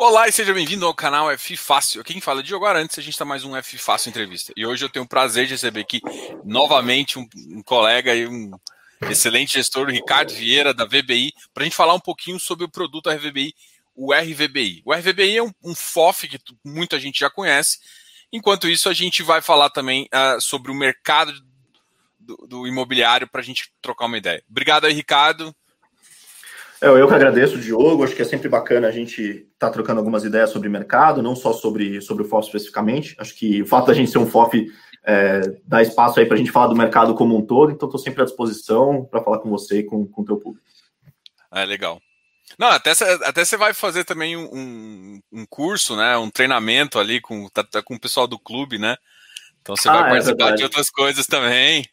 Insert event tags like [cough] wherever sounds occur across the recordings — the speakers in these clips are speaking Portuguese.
Olá e seja bem-vindo ao canal F Fácil. Quem fala é Diogo Arantes, a gente está mais um F Fácil entrevista. E hoje eu tenho o prazer de receber aqui novamente um, um colega e um excelente gestor, o Ricardo Vieira, da VBI, para a gente falar um pouquinho sobre o produto RVBI, o RVBI. O RVBI é um, um FOF que muita gente já conhece. Enquanto isso, a gente vai falar também uh, sobre o mercado do, do imobiliário para a gente trocar uma ideia. Obrigado aí, Ricardo. É, eu que agradeço, Diogo. Acho que é sempre bacana a gente estar tá trocando algumas ideias sobre mercado, não só sobre, sobre o FOF especificamente. Acho que o fato da gente ser um FOF é, dá espaço aí para a gente falar do mercado como um todo, então estou sempre à disposição para falar com você e com o teu público. É legal. Não, até você até vai fazer também um, um, curso, né? Um treinamento ali com, tá, tá com o pessoal do clube, né? Então você ah, vai é participar de outras coisas também.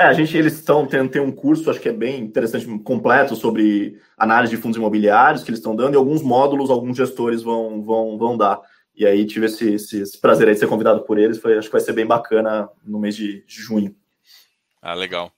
É, a gente, eles estão tendo um curso, acho que é bem interessante, completo sobre análise de fundos imobiliários que eles estão dando, e alguns módulos, alguns gestores vão, vão, vão dar. E aí tive esse, esse, esse prazer aí de ser convidado por eles, foi, acho que vai ser bem bacana no mês de, de junho. Ah, legal.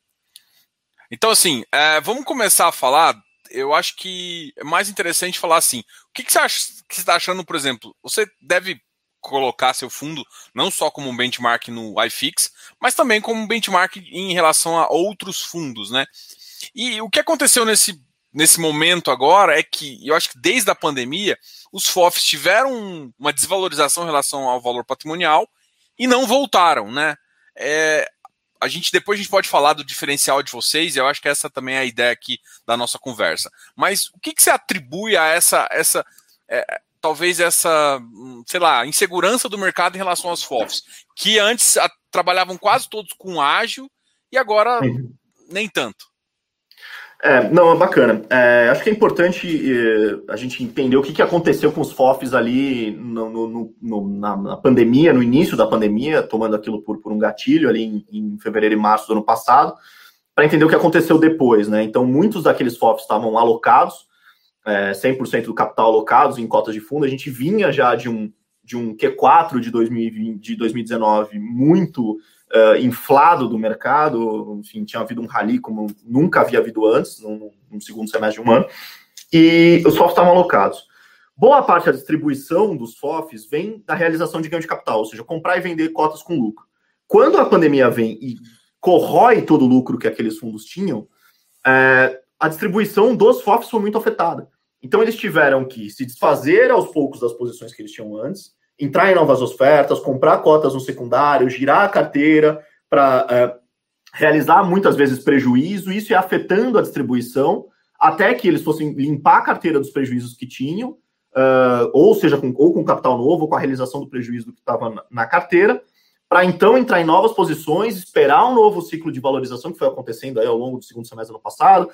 Então, assim, é, vamos começar a falar. Eu acho que é mais interessante falar assim. O que, que você acha que você está achando, por exemplo? Você deve colocar seu fundo não só como um benchmark no iFix, mas também como um benchmark em relação a outros fundos, né? E o que aconteceu nesse, nesse momento agora é que eu acho que desde a pandemia os FOFs tiveram uma desvalorização em relação ao valor patrimonial e não voltaram, né? É, a gente depois a gente pode falar do diferencial de vocês, e eu acho que essa também é a ideia aqui da nossa conversa. Mas o que, que você atribui a essa essa é, talvez essa, sei lá, insegurança do mercado em relação aos FOFs, que antes a, trabalhavam quase todos com ágil e agora uhum. nem tanto. É, não, é bacana. É, acho que é importante é, a gente entender o que, que aconteceu com os FOFs ali no, no, no, na, na, pandemia, no início da pandemia, tomando aquilo por, por um gatilho ali em, em fevereiro e março do ano passado, para entender o que aconteceu depois, né? Então, muitos daqueles FOFs estavam alocados, é, 100% do capital alocados em cotas de fundo, a gente vinha já de um, de um Q4 de, 2020, de 2019 muito uh, inflado do mercado, enfim, tinha havido um rally como nunca havia havido antes, no, no segundo semestre de um ano, e os FOFs estavam alocados. Boa parte da distribuição dos FOFs vem da realização de ganho de capital, ou seja, comprar e vender cotas com lucro. Quando a pandemia vem e corrói todo o lucro que aqueles fundos tinham, é, a distribuição dos FOFs foi muito afetada. Então eles tiveram que se desfazer aos poucos das posições que eles tinham antes, entrar em novas ofertas, comprar cotas no secundário, girar a carteira para é, realizar muitas vezes prejuízo, isso ia afetando a distribuição até que eles fossem limpar a carteira dos prejuízos que tinham, uh, ou seja, com, ou com capital novo, ou com a realização do prejuízo que estava na, na carteira, para então entrar em novas posições, esperar um novo ciclo de valorização que foi acontecendo aí ao longo do segundo semestre do ano passado,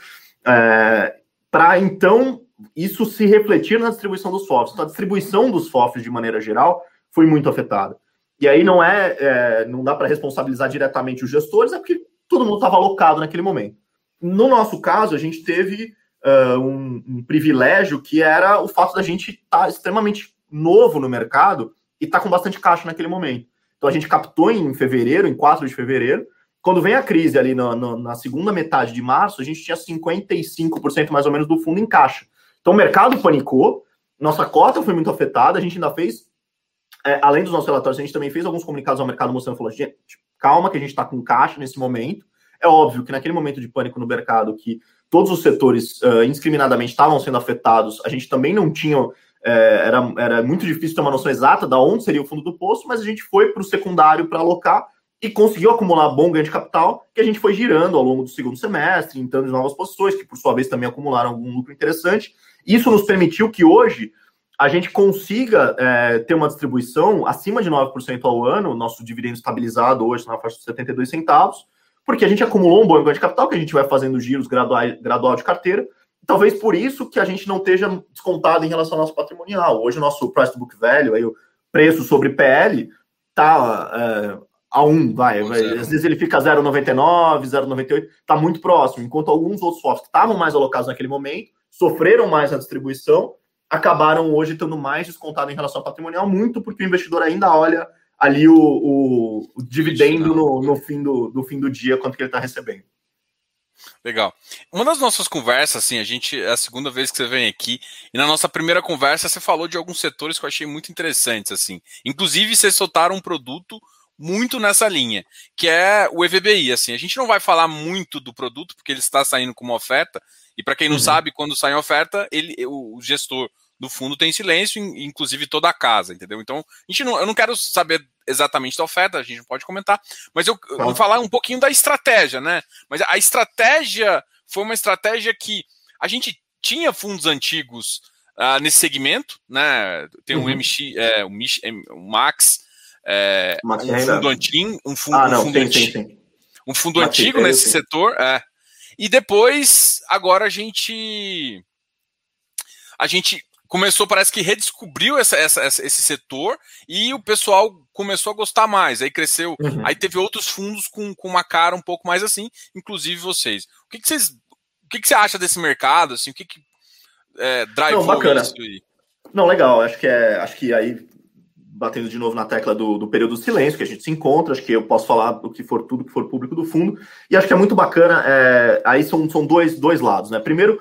é, para então isso se refletir na distribuição dos FOFs. Então, a distribuição dos FOFs, de maneira geral, foi muito afetada. E aí não é, é não dá para responsabilizar diretamente os gestores, é porque todo mundo estava alocado naquele momento. No nosso caso, a gente teve uh, um, um, privilégio que era o fato da gente estar tá extremamente novo no mercado e estar tá com bastante caixa naquele momento. Então a gente captou em fevereiro, em 4 de fevereiro, quando vem a crise ali na, segunda metade de março, a gente tinha 55% mais ou menos do fundo em caixa. Então o mercado panicou, nossa cota foi muito afetada, a gente ainda fez, é, além dos nossos relatórios, a gente também fez alguns comunicados ao mercado mostrando, falou, gente, calma que a gente está com caixa nesse momento. É óbvio que naquele momento de pânico no mercado, que todos os setores uh, indiscriminadamente estavam sendo afetados, a gente também não tinha, é, era, era muito difícil ter uma noção exata de onde seria o fundo do poço, mas a gente foi para o secundário para alocar e conseguiu acumular bom ganho de capital, que a gente foi girando ao longo do segundo semestre, entrando em novas posições, que por sua vez também acumularam algum lucro interessante. Isso nos permitiu que hoje a gente consiga é, ter uma distribuição acima de 9% ao ano, nosso dividendo estabilizado hoje na faixa de 72 centavos, porque a gente acumulou um bom ganho de capital, que a gente vai fazendo giros graduais, gradual de carteira, talvez por isso que a gente não esteja descontado em relação ao nosso patrimonial. Hoje o nosso price to book value, aí, o preço sobre PL, está é, a 1, vai, vai. Às vezes ele fica 0,99, 0,98, está muito próximo, enquanto alguns outros FOFs que estavam mais alocados naquele momento, sofreram mais na distribuição, acabaram hoje estando mais descontado em relação ao patrimonial, muito porque o investidor ainda olha ali o, o, o dividendo no, no, fim do, do fim do dia, quanto que ele está recebendo. Legal. Uma das nossas conversas, assim, a gente é a segunda vez que você vem aqui, e na nossa primeira conversa você falou de alguns setores que eu achei muito interessantes, assim. Inclusive, vocês soltaram um produto muito nessa linha, que é o EVBI, assim. A gente não vai falar muito do produto, porque ele está saindo como oferta, e para quem não uhum. sabe, quando sai a oferta, ele, o gestor do fundo tem silêncio, inclusive toda a casa, entendeu? Então, a gente não, eu não quero saber exatamente da oferta, a gente pode comentar, mas eu, eu vou falar um pouquinho da estratégia, né? Mas a estratégia foi uma estratégia que a gente tinha fundos antigos uh, nesse segmento, né? Tem um uhum. MX, é, um, Mich, um Max, é, um fundo antigo, um fundo, ah, não, um fundo, antigo, um fundo antigo nesse setor, é. E depois, agora a gente a gente começou, parece que redescobriu essa, essa, esse setor e o pessoal começou a gostar mais. Aí cresceu. Uhum. Aí teve outros fundos com, com uma cara um pouco mais assim, inclusive vocês. O que, que vocês. O que, que você acha desse mercado? Assim, o que, que é, Não, bacana. isso aí? Não, legal. Acho que é. Acho que aí, batendo de novo na tecla do, do período do silêncio, que a gente se encontra, acho que eu posso falar do que for tudo que for público do fundo. E acho que é muito bacana. É, aí são, são dois, dois lados, né? Primeiro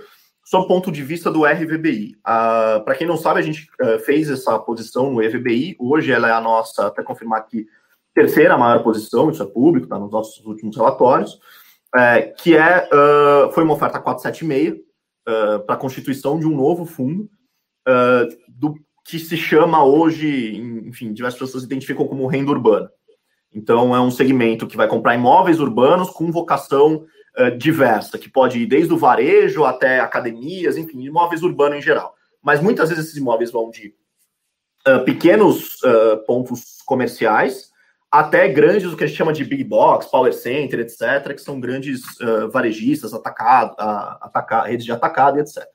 sob o ponto de vista do RVBI. Uh, Para quem não sabe, a gente uh, fez essa posição no RVBI. Hoje ela é a nossa, até confirmar aqui, terceira maior posição, isso é público, está nos nossos últimos relatórios, é, que é, uh, foi uma oferta 476 para a constituição de um novo fundo, do que se chama hoje, enfim, diversas pessoas identificam como renda urbana. Então, é um segmento que vai comprar imóveis urbanos com vocação uh, diversa, que pode ir desde o varejo até academias, enfim, imóveis urbanos em geral. Mas muitas vezes esses imóveis vão de uh, pequenos uh, pontos comerciais até grandes, o que a gente chama de big box, power center, etc., que são grandes varejistas, atacado, ataca, redes de atacado etc.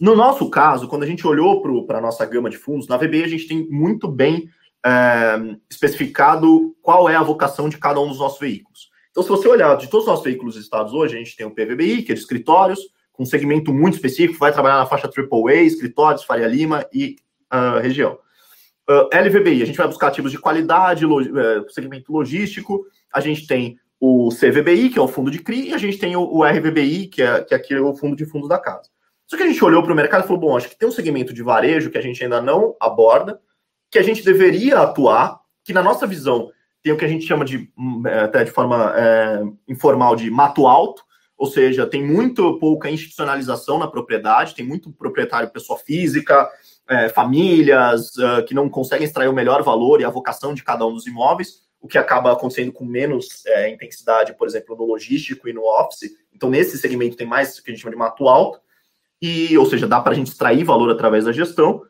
No nosso caso, quando a gente olhou para a nossa gama de fundos, na VBI a gente tem muito bem é, especificado qual é a vocação de cada um dos nossos veículos. Então, se você olhar de todos os nossos veículos listados hoje, a gente tem o PVBI, que é de escritórios, com um segmento muito específico, vai trabalhar na faixa AAA, escritórios, Faria Lima e uh, região. Uh, ah, LVBI, a gente vai buscar ativos de qualidade, log, uh, segmento logístico, a gente tem o CVBI, que é o fundo de CRI, e a gente tem o, o RVBI, que é, que é aqui o fundo de fundos da casa. Só que a gente olhou para o mercado e falou, bom, acho que tem um segmento de varejo que a gente ainda não aborda, que a gente deveria atuar, que na nossa visão tem o que a gente chama de, hum, é, até de forma é, informal, de mato alto, ou seja, tem muito pouca institucionalização na propriedade, tem muito proprietário pessoa física, é, famílias é, que não conseguem extrair o melhor valor e a vocação de cada um dos imóveis, o que acaba acontecendo com menos é, intensidade, por exemplo, no logístico e no office. Então, nesse segmento tem mais o que a gente chama de mato alto, e, ou seja, dá para a gente extrair valor através da gestão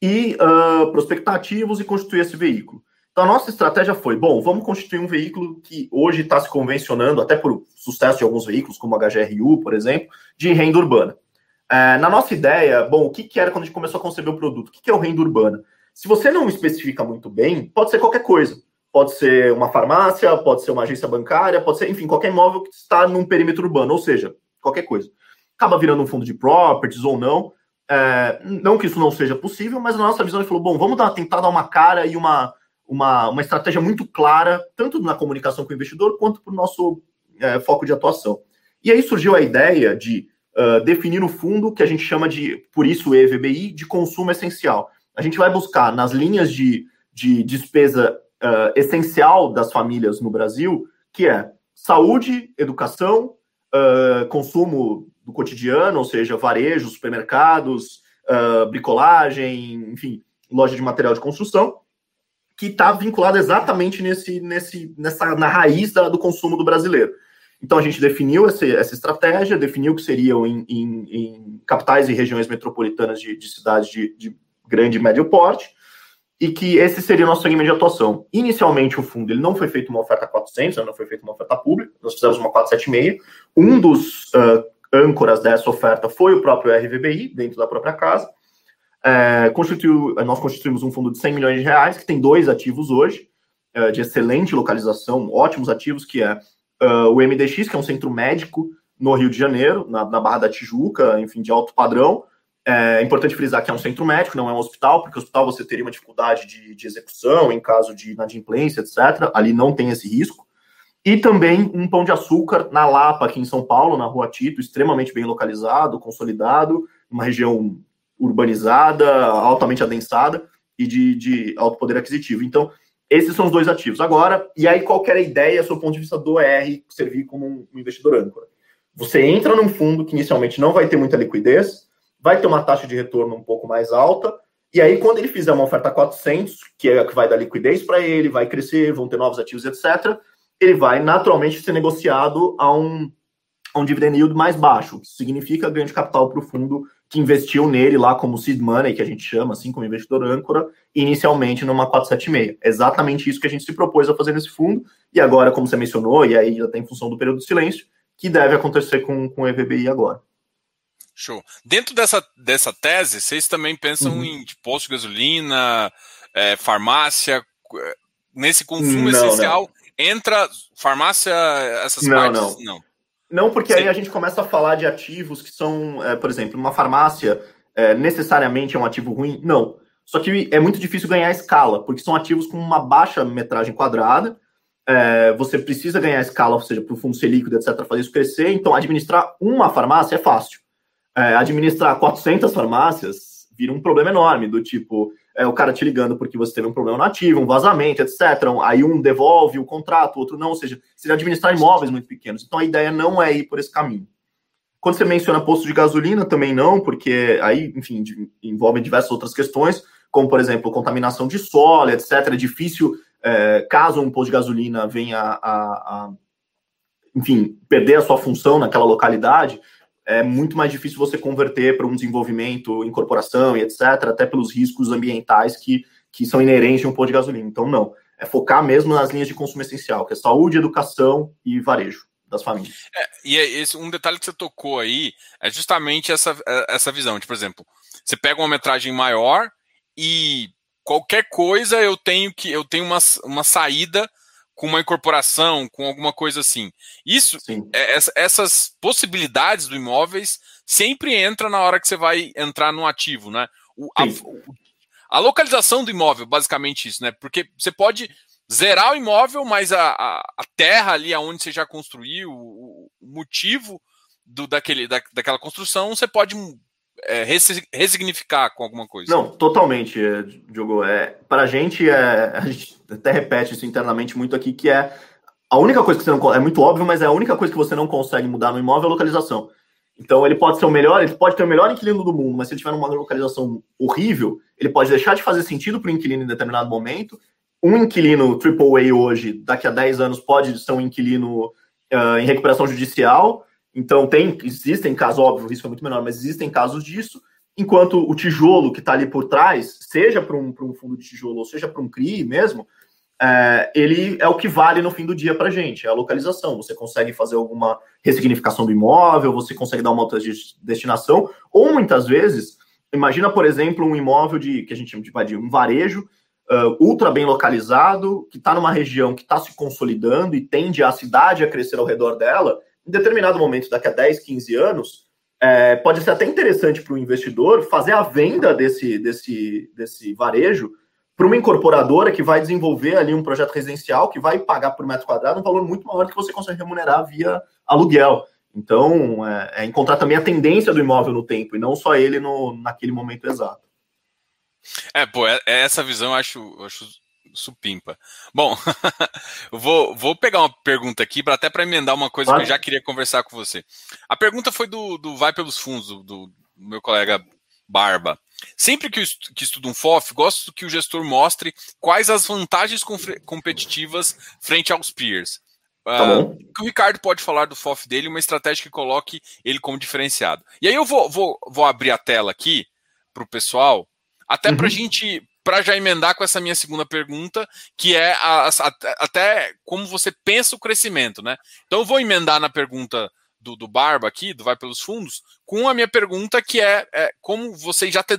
e uh, prospectar ativos e constituir esse veículo. Então, a nossa estratégia foi: bom, vamos constituir um veículo que hoje está se convencionando, até por sucesso de alguns veículos, como a HGRU, por exemplo, de renda urbana. É, na nossa ideia, bom, o que, que, era quando a gente começou a conceber o produto? O que, que é o renda urbana? Se você não especifica muito bem, pode ser qualquer coisa. Pode ser uma farmácia, pode ser uma agência bancária, pode ser, enfim, qualquer imóvel que está num perímetro urbano, ou seja, qualquer coisa. Acaba virando um fundo de properties ou não. É, não que isso não seja possível, mas na nossa visão gente falou: bom, vamos dar, tentar dar uma cara e uma, uma, uma estratégia muito clara, tanto na comunicação com o investidor, quanto para o nosso é, foco de atuação. E aí surgiu a ideia de uh, definir o fundo que a gente chama de, por isso EVBI, de consumo essencial. A gente vai buscar nas linhas de, de despesa uh, essencial das famílias no Brasil, que é saúde, educação, uh, consumo do cotidiano, ou seja, varejo, supermercados, bricolagem, enfim, loja de material de construção, que está vinculado exatamente nesse, nesse, nessa, na raiz da, do consumo do brasileiro. Então a gente definiu essa, essa estratégia, definiu que seriam em, em, em capitais e regiões metropolitanas de, de cidades de, de, grande e médio porte, e que esse seria o nosso segmento de atuação. Inicialmente o fundo ele não foi feito uma oferta 400, não foi feita uma oferta pública, nós fizemos uma 476. Um dos uh, âncoras dessa oferta foi o próprio RVBI, dentro da própria casa, é, constituiu, nós constituímos um fundo de 100 milhões de reais, que tem dois ativos hoje, é, de excelente localização, ótimos ativos, que é uh, o MDX, que é um centro médico no Rio de Janeiro, na, na Barra da Tijuca, enfim, de alto padrão. É importante frisar que é um centro médico, não é um hospital, porque hospital você teria uma dificuldade de, de execução em caso de inadimplência, etc. Ali não tem esse risco. E também um pão de açúcar na Lapa, aqui em São Paulo, na Rua Tito, extremamente bem localizado, consolidado, uma região urbanizada, altamente adensada e de, de alto poder aquisitivo. Então, esses são os dois ativos. Agora, e aí qual era a ideia, do ponto de vista do ER, servir como um investidor âncora? Você entra num fundo que inicialmente não vai ter muita liquidez, vai ter uma taxa de retorno um pouco mais alta, e aí quando ele fizer uma oferta 400, que é a que vai dar liquidez para ele, vai crescer, vão ter novos ativos, etc., ele vai naturalmente ser negociado a um, a um dividend yield mais baixo, que significa ganho de capital para o fundo que investiu nele lá como seed money, que a gente chama assim, como investidor âncora, inicialmente numa 476. É exatamente isso que a gente se propôs a fazer nesse fundo, e agora, como você mencionou, e aí já tem função do período de silêncio, que deve acontecer com, com o EVBI agora. Show. Dentro dessa, dessa tese, vocês também pensam uhum. em posto de gasolina, é, farmácia, é, nesse consumo não, essencial, não entra farmácia, essas não, partes? Não, não. Não, porque Sim. aí a gente começa a falar de ativos que são, é, por exemplo, uma farmácia é, necessariamente é um ativo ruim? Não. Só que é muito difícil ganhar escala, porque são ativos com uma baixa metragem quadrada. É, você precisa ganhar escala, ou seja, para o fundo ser líquido, etc., fazer isso crescer. Então, administrar uma farmácia é fácil. É, administrar 400 farmácias vira um problema enorme, do tipo, é, o cara te ligando porque você teve um problema no ativo, um vazamento, etc. Aí um devolve o contrato, o outro não, ou seja, seria administrar imóveis muito pequenos. Então a ideia não é ir por esse caminho. Quando você menciona posto de gasolina, também não, porque aí, enfim, envolve diversas outras questões, como, por exemplo, contaminação de solo, etc. É difícil, é, caso um posto de gasolina venha a, a, enfim, perder a sua função naquela localidade, é muito mais difícil você converter para um desenvolvimento, incorporação e etc., até pelos riscos ambientais que, que são inerentes de um posto de gasolina. Então, não. É focar mesmo nas linhas de consumo essencial, que é saúde, educação e varejo das famílias. É, e é esse, um detalhe que você tocou aí é justamente essa, é, essa visão de, por exemplo, você pega uma metragem maior e qualquer coisa eu tenho que eu tenho uma, uma saída com uma incorporação, com alguma coisa assim. Isso, é, essas possibilidades do imóveis sempre entra na hora que você vai entrar no ativo, né? O, a, a, localização do imóvel, basicamente isso, né? Porque você pode zerar o imóvel, mas a, a, a terra ali aonde você já construiu, o, o motivo do, daquele, da, daquela construção, você pode é, ressignificar com alguma coisa. Não, totalmente, é, Diogo. É, para a gente, é, [laughs] a gente até repete isso internamente muito aqui, que é a única coisa que você não é muito óbvio, mas é a única coisa que você não consegue mudar no imóvel é a localização. Então ele pode ser o melhor, ele pode ter o melhor inquilino do mundo, mas se ele tiver uma localização horrível, ele pode deixar de fazer sentido para o inquilino em determinado momento. Um inquilino AAA hoje, daqui a 10 anos, pode ser um inquilino uh, em recuperação judicial, então, tem, existem casos, óbvio, o risco é muito menor, mas existem casos disso, enquanto o tijolo que está ali por trás, seja para um, um fundo de tijolo ou seja para um CRI mesmo, é, ele é o que vale no fim do dia para a gente, é a localização. Você consegue fazer alguma ressignificação do imóvel, você consegue dar uma outra destinação, ou muitas vezes, imagina, por exemplo, um imóvel de que a gente chama de um varejo uh, ultra bem localizado, que está numa região que está se consolidando e tende a cidade a crescer ao redor dela, em determinado momento, daqui a 10, 15 anos, é, pode ser até interessante para o investidor fazer a venda desse, desse, desse varejo para uma incorporadora que vai desenvolver ali um projeto residencial que vai pagar por metro quadrado um valor muito maior do que você consegue remunerar via aluguel. Então, é, é encontrar também a tendência do imóvel no tempo e não só ele no, naquele momento exato. É, pô, é, é essa visão eu acho, eu acho supimpa. Bom, [laughs] vou, vou pegar uma pergunta aqui para até para emendar uma coisa que eu já queria conversar com você. A pergunta foi do, do Vai pelos Fundos, do, do meu colega Barba. Sempre que, eu que estudo um FOF, gosto que o gestor mostre quais as vantagens competitivas frente aos peers. Tá uh, que o Ricardo pode falar do FOF dele, uma estratégia que coloque ele como diferenciado. E aí eu vou, vou, vou abrir a tela aqui para o pessoal, até uhum. para a gente para já emendar com essa minha segunda pergunta, que é a, a, até como você pensa o crescimento, né? Então eu vou emendar na pergunta do, do Barba aqui, do Vai pelos Fundos, com a minha pergunta que é, é como você já te,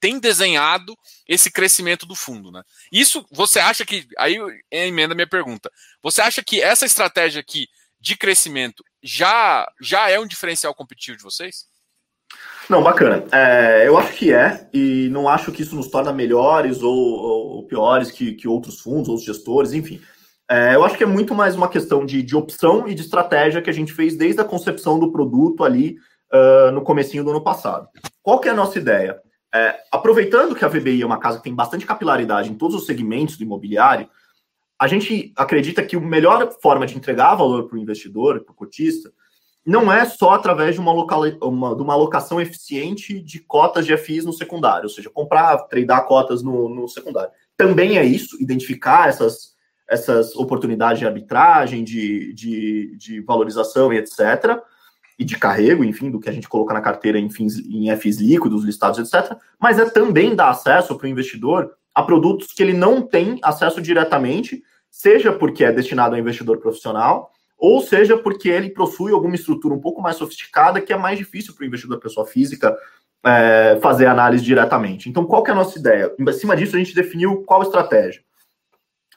tem desenhado esse crescimento do fundo, né? Isso você acha que aí emenda a minha pergunta. Você acha que essa estratégia aqui de crescimento já já é um diferencial competitivo de vocês? Não, bacana. É, eu acho que é, e não acho que isso nos torna melhores ou, ou piores que, que outros fundos, outros gestores, enfim. É, eu acho que é muito mais uma questão de, de opção e de estratégia que a gente fez desde a concepção do produto ali uh, no comecinho do ano passado. Qual que é a nossa ideia? É, aproveitando que a VBI é uma casa que tem bastante capilaridade em todos os segmentos do imobiliário, a gente acredita que a melhor forma de entregar valor para o investidor, para o cotista, não é só através de uma, local, uma, de uma alocação eficiente de cotas de FIs no secundário, ou seja, comprar, tradear cotas no, no secundário. Também é isso, identificar essas, essas oportunidades de arbitragem, de, de, de valorização e etc., e de carrego, enfim, do que a gente coloca na carteira em, fins, em FIs líquidos, listados, etc., mas é também dar acesso para o investidor a produtos que ele não tem acesso diretamente, seja porque é destinado ao investidor profissional, ou seja porque ele possui alguma estrutura um pouco mais sofisticada que é mais difícil para o investidor pessoa física é, fazer análise diretamente. Então, qual que é a nossa ideia? Em cima disso, a gente definiu qual estratégia.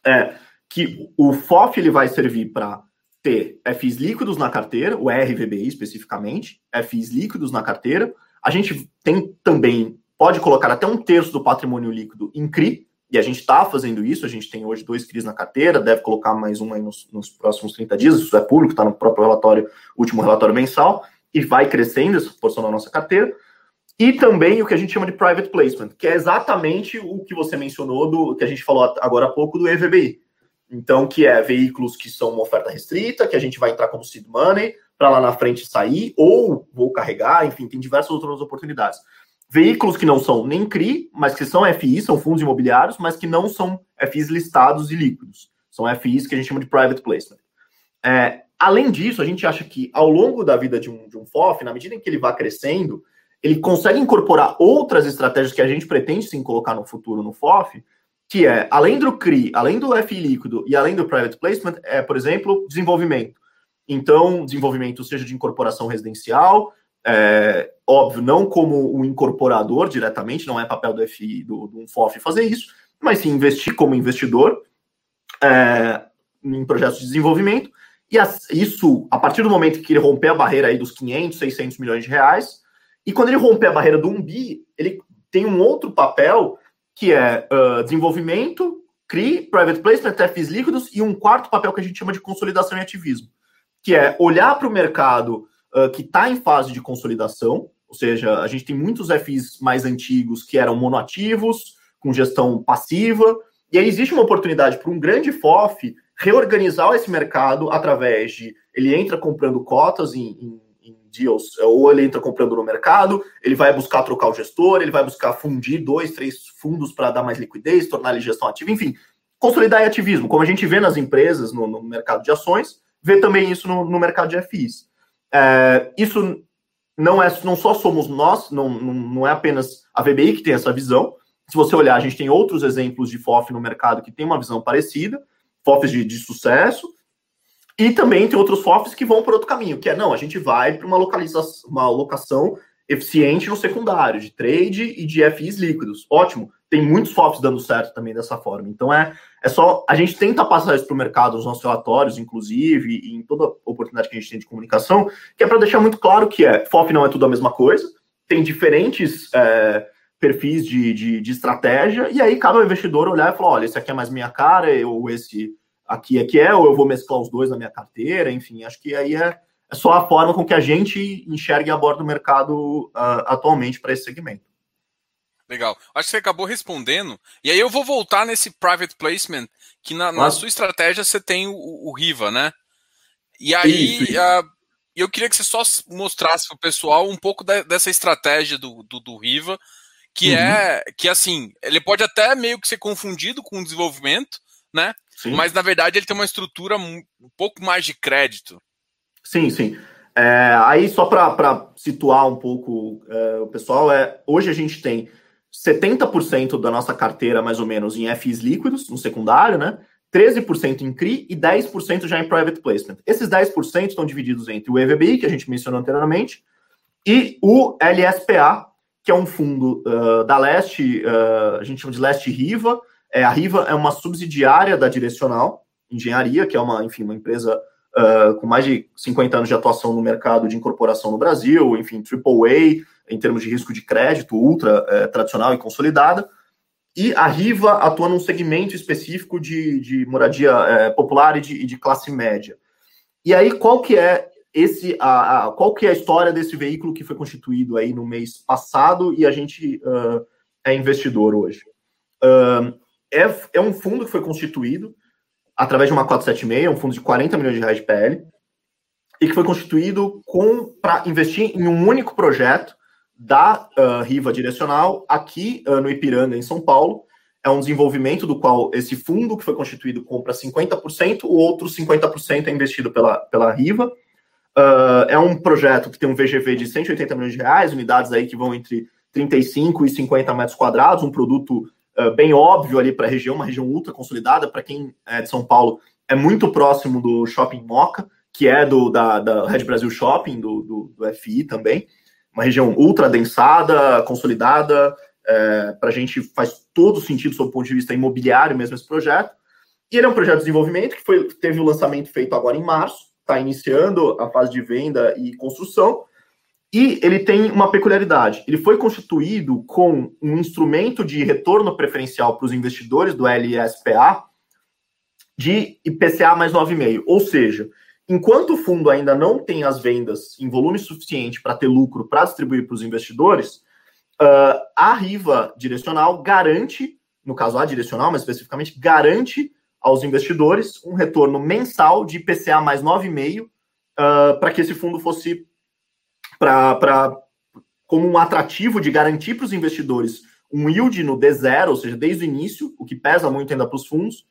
É que o FOF ele vai servir para ter FIs líquidos na carteira, o RVBI especificamente, FIs líquidos na carteira. A gente tem também, pode colocar até um terço do patrimônio líquido em CRI, e a gente está fazendo isso, a gente tem hoje dois CRIs na carteira, deve colocar mais um aí nos, nos próximos 30 dias, isso é público, está no próprio relatório, último relatório mensal, e vai crescendo essa porção da nossa carteira. E também o que a gente chama de private placement, que é exatamente o que você mencionou, do que a gente falou agora há pouco do EVBI. Então, que é veículos que são uma oferta restrita, que a gente vai entrar como seed money, para lá na frente sair, ou vou carregar, enfim, tem diversas outras oportunidades. Veículos que não são nem CRI, mas que são FIs, são fundos imobiliários, mas que não são FIs listados e líquidos. São FIs que a gente chama de private placement. É, além disso, a gente acha que ao longo da vida de um, de um FOF, na medida em que ele vai crescendo, ele consegue incorporar outras estratégias que a gente pretende sim colocar no futuro no FOF, que é, além do CRI, além do FI líquido e além do private placement, é, por exemplo, desenvolvimento. Então, desenvolvimento seja de incorporação residencial, é, óbvio, não como um incorporador diretamente, não é papel do FI, do, do FOF fazer isso, mas sim investir como investidor é, em projetos de desenvolvimento, e isso, a partir do momento que ele romper a barreira aí dos 500, 600 milhões de reais, e quando ele romper a barreira do 1 bi, ele tem um outro papel que é uh, desenvolvimento, CRI, private placement, FIs líquidos e um quarto papel que a gente chama de consolidação e ativismo, que é olhar para o mercado uh, que está em fase de consolidação, ou seja, a gente tem muitos FIs mais antigos que eram monoativos, com gestão passiva, e aí existe uma oportunidade para um grande FOF reorganizar esse mercado através de ele entra comprando cotas em, em deals, é, ou ele entra comprando no mercado, ele vai buscar trocar o gestor, ele vai buscar fundir dois, três fundos para dar mais liquidez, tornar ele gestão ativa, enfim, consolidar ativismo, como a gente vê nas empresas no, no mercado de ações, vê também isso no, no mercado de FIs. É, isso não é não só somos nós, não, não, é apenas a VBI que tem essa visão. Se você olhar, a gente tem outros exemplos de FOF no mercado que tem uma visão parecida, FOFs de, de sucesso, e também tem outros FOFs que vão por outro caminho, que é não, a gente vai para uma localização, uma alocação eficiente no secundário, de trade e de FIs líquidos. Ótimo, tem muitos FOFs dando certo também dessa forma. Então é, é só a gente tenta passar isso para o mercado, nos nossos relatórios, inclusive, e em toda oportunidade que a gente tem de comunicação, que é para deixar muito claro que é FOF não é tudo a mesma coisa, tem diferentes é, perfis de, de, de, estratégia, e aí cada investidor olhar e falar: olha, esse aqui é mais minha cara, ou esse aqui é que é, ou eu vou mesclar os dois na minha carteira, enfim, acho que aí é, é só a forma com que a gente enxerga e aborda o mercado uh, atualmente para esse segmento. Legal. Acho que você acabou respondendo. E aí eu vou voltar nesse private placement, que na, na sua estratégia você tem o, o Riva, né? E aí uh, eu queria que você só mostrasse para o pessoal um pouco de, dessa estratégia do, do, do Riva, que uhum. é que assim, ele pode até meio que ser confundido com o desenvolvimento, né? Sim. Mas na verdade ele tem uma estrutura um pouco mais de crédito. Sim, sim. É, aí só para situar um pouco é, o pessoal, é hoje a gente tem 70% da nossa carteira, mais ou menos, em FIs líquidos, no secundário, né? 13% em CRI e 10% já em private placement. Esses 10% estão divididos entre o EVBI, que a gente mencionou anteriormente, e o LSPA, que é um fundo uh, da Leste, uh, a gente chama de Leste Riva, é, a Riva é uma subsidiária da Direcional Engenharia, que é uma, enfim, uma empresa uh, com mais de 50 anos de atuação no mercado de incorporação no Brasil, enfim, AAA, em termos de risco de crédito, ultra uh, tradicional e consolidada. e a Riva atua num segmento específico de, de moradia é, popular e de, de, classe média. E aí, qual que é esse, a, a, qual que é a história desse veículo que foi constituído aí no mês passado e a gente uh, é investidor hoje? Uh, é, é um fundo que foi constituído através de uma 476, um fundo de 40 milhões de reais de PL, e que foi constituído para investir em um único projeto da uh, Riva Direcional aqui uh, no Ipiranga, em São Paulo. É um desenvolvimento do qual esse fundo que foi constituído compra 50%, o outro 50% é investido pela, pela Riva. Uh, é um projeto que tem um VGV de 180 milhões de reais, unidades aí que vão entre 35 e 50 metros quadrados, um produto bem óbvio ali para a região, uma região ultra consolidada. Para quem é de São Paulo, é muito próximo do Shopping Moca, que é do da, da Red Brasil Shopping, do, do, do FI também uma região ultra densada, consolidada. É, para a gente faz todo sentido sob o ponto de vista imobiliário mesmo esse projeto. E ele é um projeto de desenvolvimento que foi, teve o lançamento feito agora em março, está iniciando a fase de venda e construção. E ele tem uma peculiaridade: ele foi constituído com um instrumento de retorno preferencial para os investidores do LSPA de IPCA mais 9,5. Ou seja, enquanto o fundo ainda não tem as vendas em volume suficiente para ter lucro para distribuir para os investidores, uh, a Riva direcional garante, no caso a direcional, mas especificamente, garante aos investidores um retorno mensal de IPCA mais 9,5 uh, para que esse fundo fosse para como um atrativo de garantir para os investidores um yield no D0, ou seja, desde o início, o que pesa muito ainda para os fundos,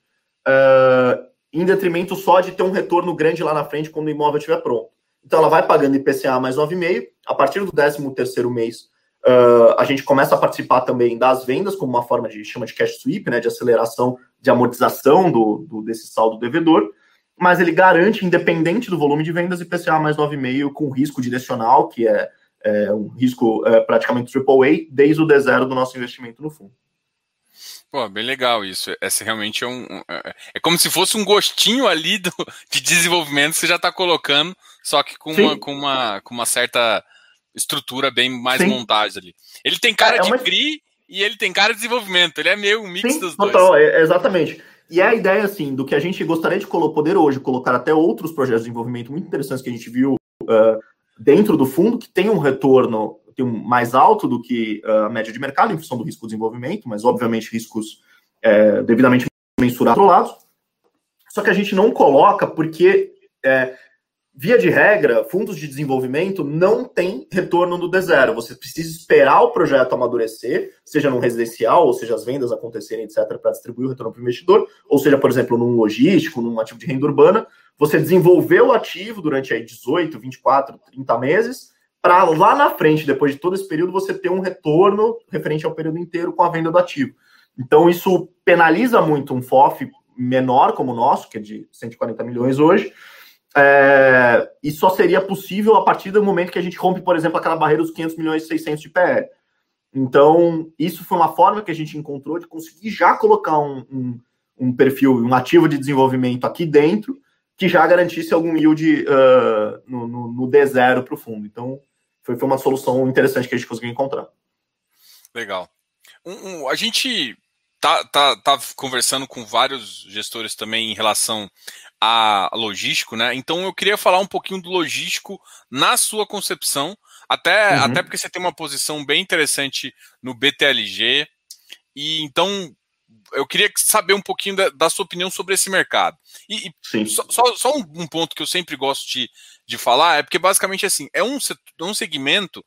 uh, em detrimento só de ter um retorno grande lá na frente quando o imóvel estiver pronto. Então ela vai pagando IPCA mais 9,5, a partir do 13 terceiro mês, uh, a gente começa a participar também das vendas como uma forma de, chama de cash sweep, né, de aceleração, de amortização do, do desse saldo devedor, mas ele garante, independente do volume de vendas, IPCA mais 9,5 com risco direcional, que é, é um risco é, praticamente AAA, desde o D0 do nosso investimento no fundo. Pô, bem legal isso. Essa realmente é um. É, é como se fosse um gostinho ali do, [laughs] de desenvolvimento que você já está colocando, só que com uma, com, uma, com uma certa estrutura bem mais Sim. montada ali. Ele tem cara é, é de uma... CRI e ele tem cara de desenvolvimento. Ele é meio um mix Sim, dos total, dois. É, exatamente. E é a ideia, assim, do que a gente gostaria de poder hoje colocar até outros projetos de desenvolvimento muito interessantes que a gente viu uh, dentro do fundo, que tem um retorno tem um mais alto do que ah, a média de mercado, em função do risco de desenvolvimento, mas obviamente riscos é, devidamente mensurados. Só que a gente não coloca porque, é, via de regra, fundos de desenvolvimento não tem retorno do D0. Você precisa esperar o projeto amadurecer, seja num residencial, ou seja, as vendas acontecerem, etc., para distribuir o retorno para o investidor, ou seja, por exemplo, num logístico, num ativo de renda urbana, você desenvolveu o ativo durante aí 18, 24, 30 meses, para lá na frente, depois de todo esse período, você ter um retorno referente ao período inteiro com a venda do ativo. Então, isso penaliza muito um FOF menor como o nosso, que é de 140 milhões hoje, é, e só seria possível a partir do momento que a gente rompe, por exemplo, aquela barreira dos 500 milhões e 600 de PL. Então, isso foi uma forma que a gente encontrou de conseguir já colocar um, um, um perfil, um ativo de desenvolvimento aqui dentro, que já garantisse algum yield uh, no, no, no D0 para o fundo. Então, foi, foi uma solução interessante que a gente conseguiu encontrar. Legal. Um, um, a gente tá, tá, tá conversando com vários gestores também em relação a logístico, né? Então eu queria falar um pouquinho do logístico na sua concepção, até, uhum. até porque você tem uma posição bem interessante no BTLG. E então eu queria saber um pouquinho da, da sua opinião sobre esse mercado. E, e só, só, só um, um, ponto que eu sempre gosto de, de falar é porque basicamente assim é um, um segmento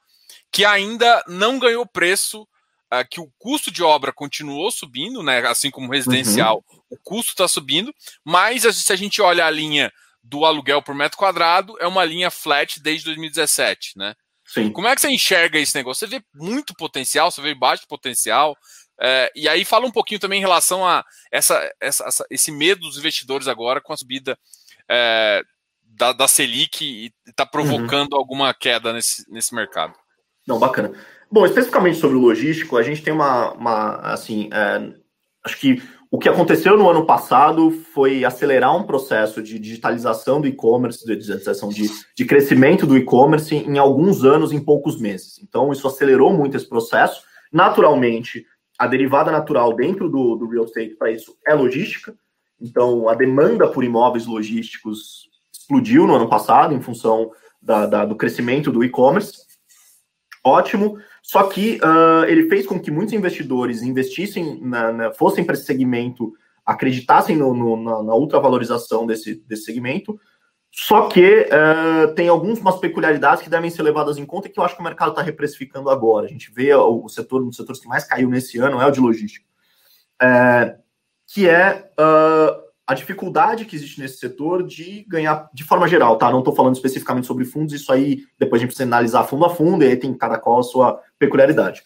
que ainda não ganhou preço, uh, que o custo de obra continuou subindo, né? Assim como residencial, uhum. o custo está subindo, mas se a gente olha a linha do aluguel por metro quadrado, é uma linha flat desde 2017, né? Sim. Como é que você enxerga esse negócio? Você vê muito potencial, você vê baixo potencial, é, e aí fala um pouquinho também em relação a essa, essa, essa esse medo dos investidores agora com a subida é, da, da Selic e está provocando uhum. alguma queda nesse, nesse mercado. Não, bacana. Bom, especificamente sobre o logístico, a gente tem uma, uma assim, é, acho que o que aconteceu no ano passado foi acelerar um processo de digitalização do e-commerce, de digitalização de, de crescimento do e-commerce em alguns anos, em poucos meses. Então, isso acelerou muito esse processo. Naturalmente, a derivada natural dentro do, do real estate para isso é logística. Então, a demanda por imóveis logísticos explodiu no ano passado em função da, da, do crescimento do e-commerce. Ótimo. Só que uh, ele fez com que muitos investidores investissem, na, na, fossem para esse segmento, acreditassem no, no, na, na ultravalorização desse, desse segmento. Só que uh, tem algumas peculiaridades que devem ser levadas em conta e que eu acho que o mercado está reprecificando agora. A gente vê o, setor, um dos setores que mais caiu nesse ano é o de logística, é, que é uh, a dificuldade que existe nesse setor de ganhar de forma geral, tá? Não estou falando especificamente sobre fundos, isso aí depois a gente precisa analisar fundo a fundo, e aí tem cada qual a sua peculiaridade.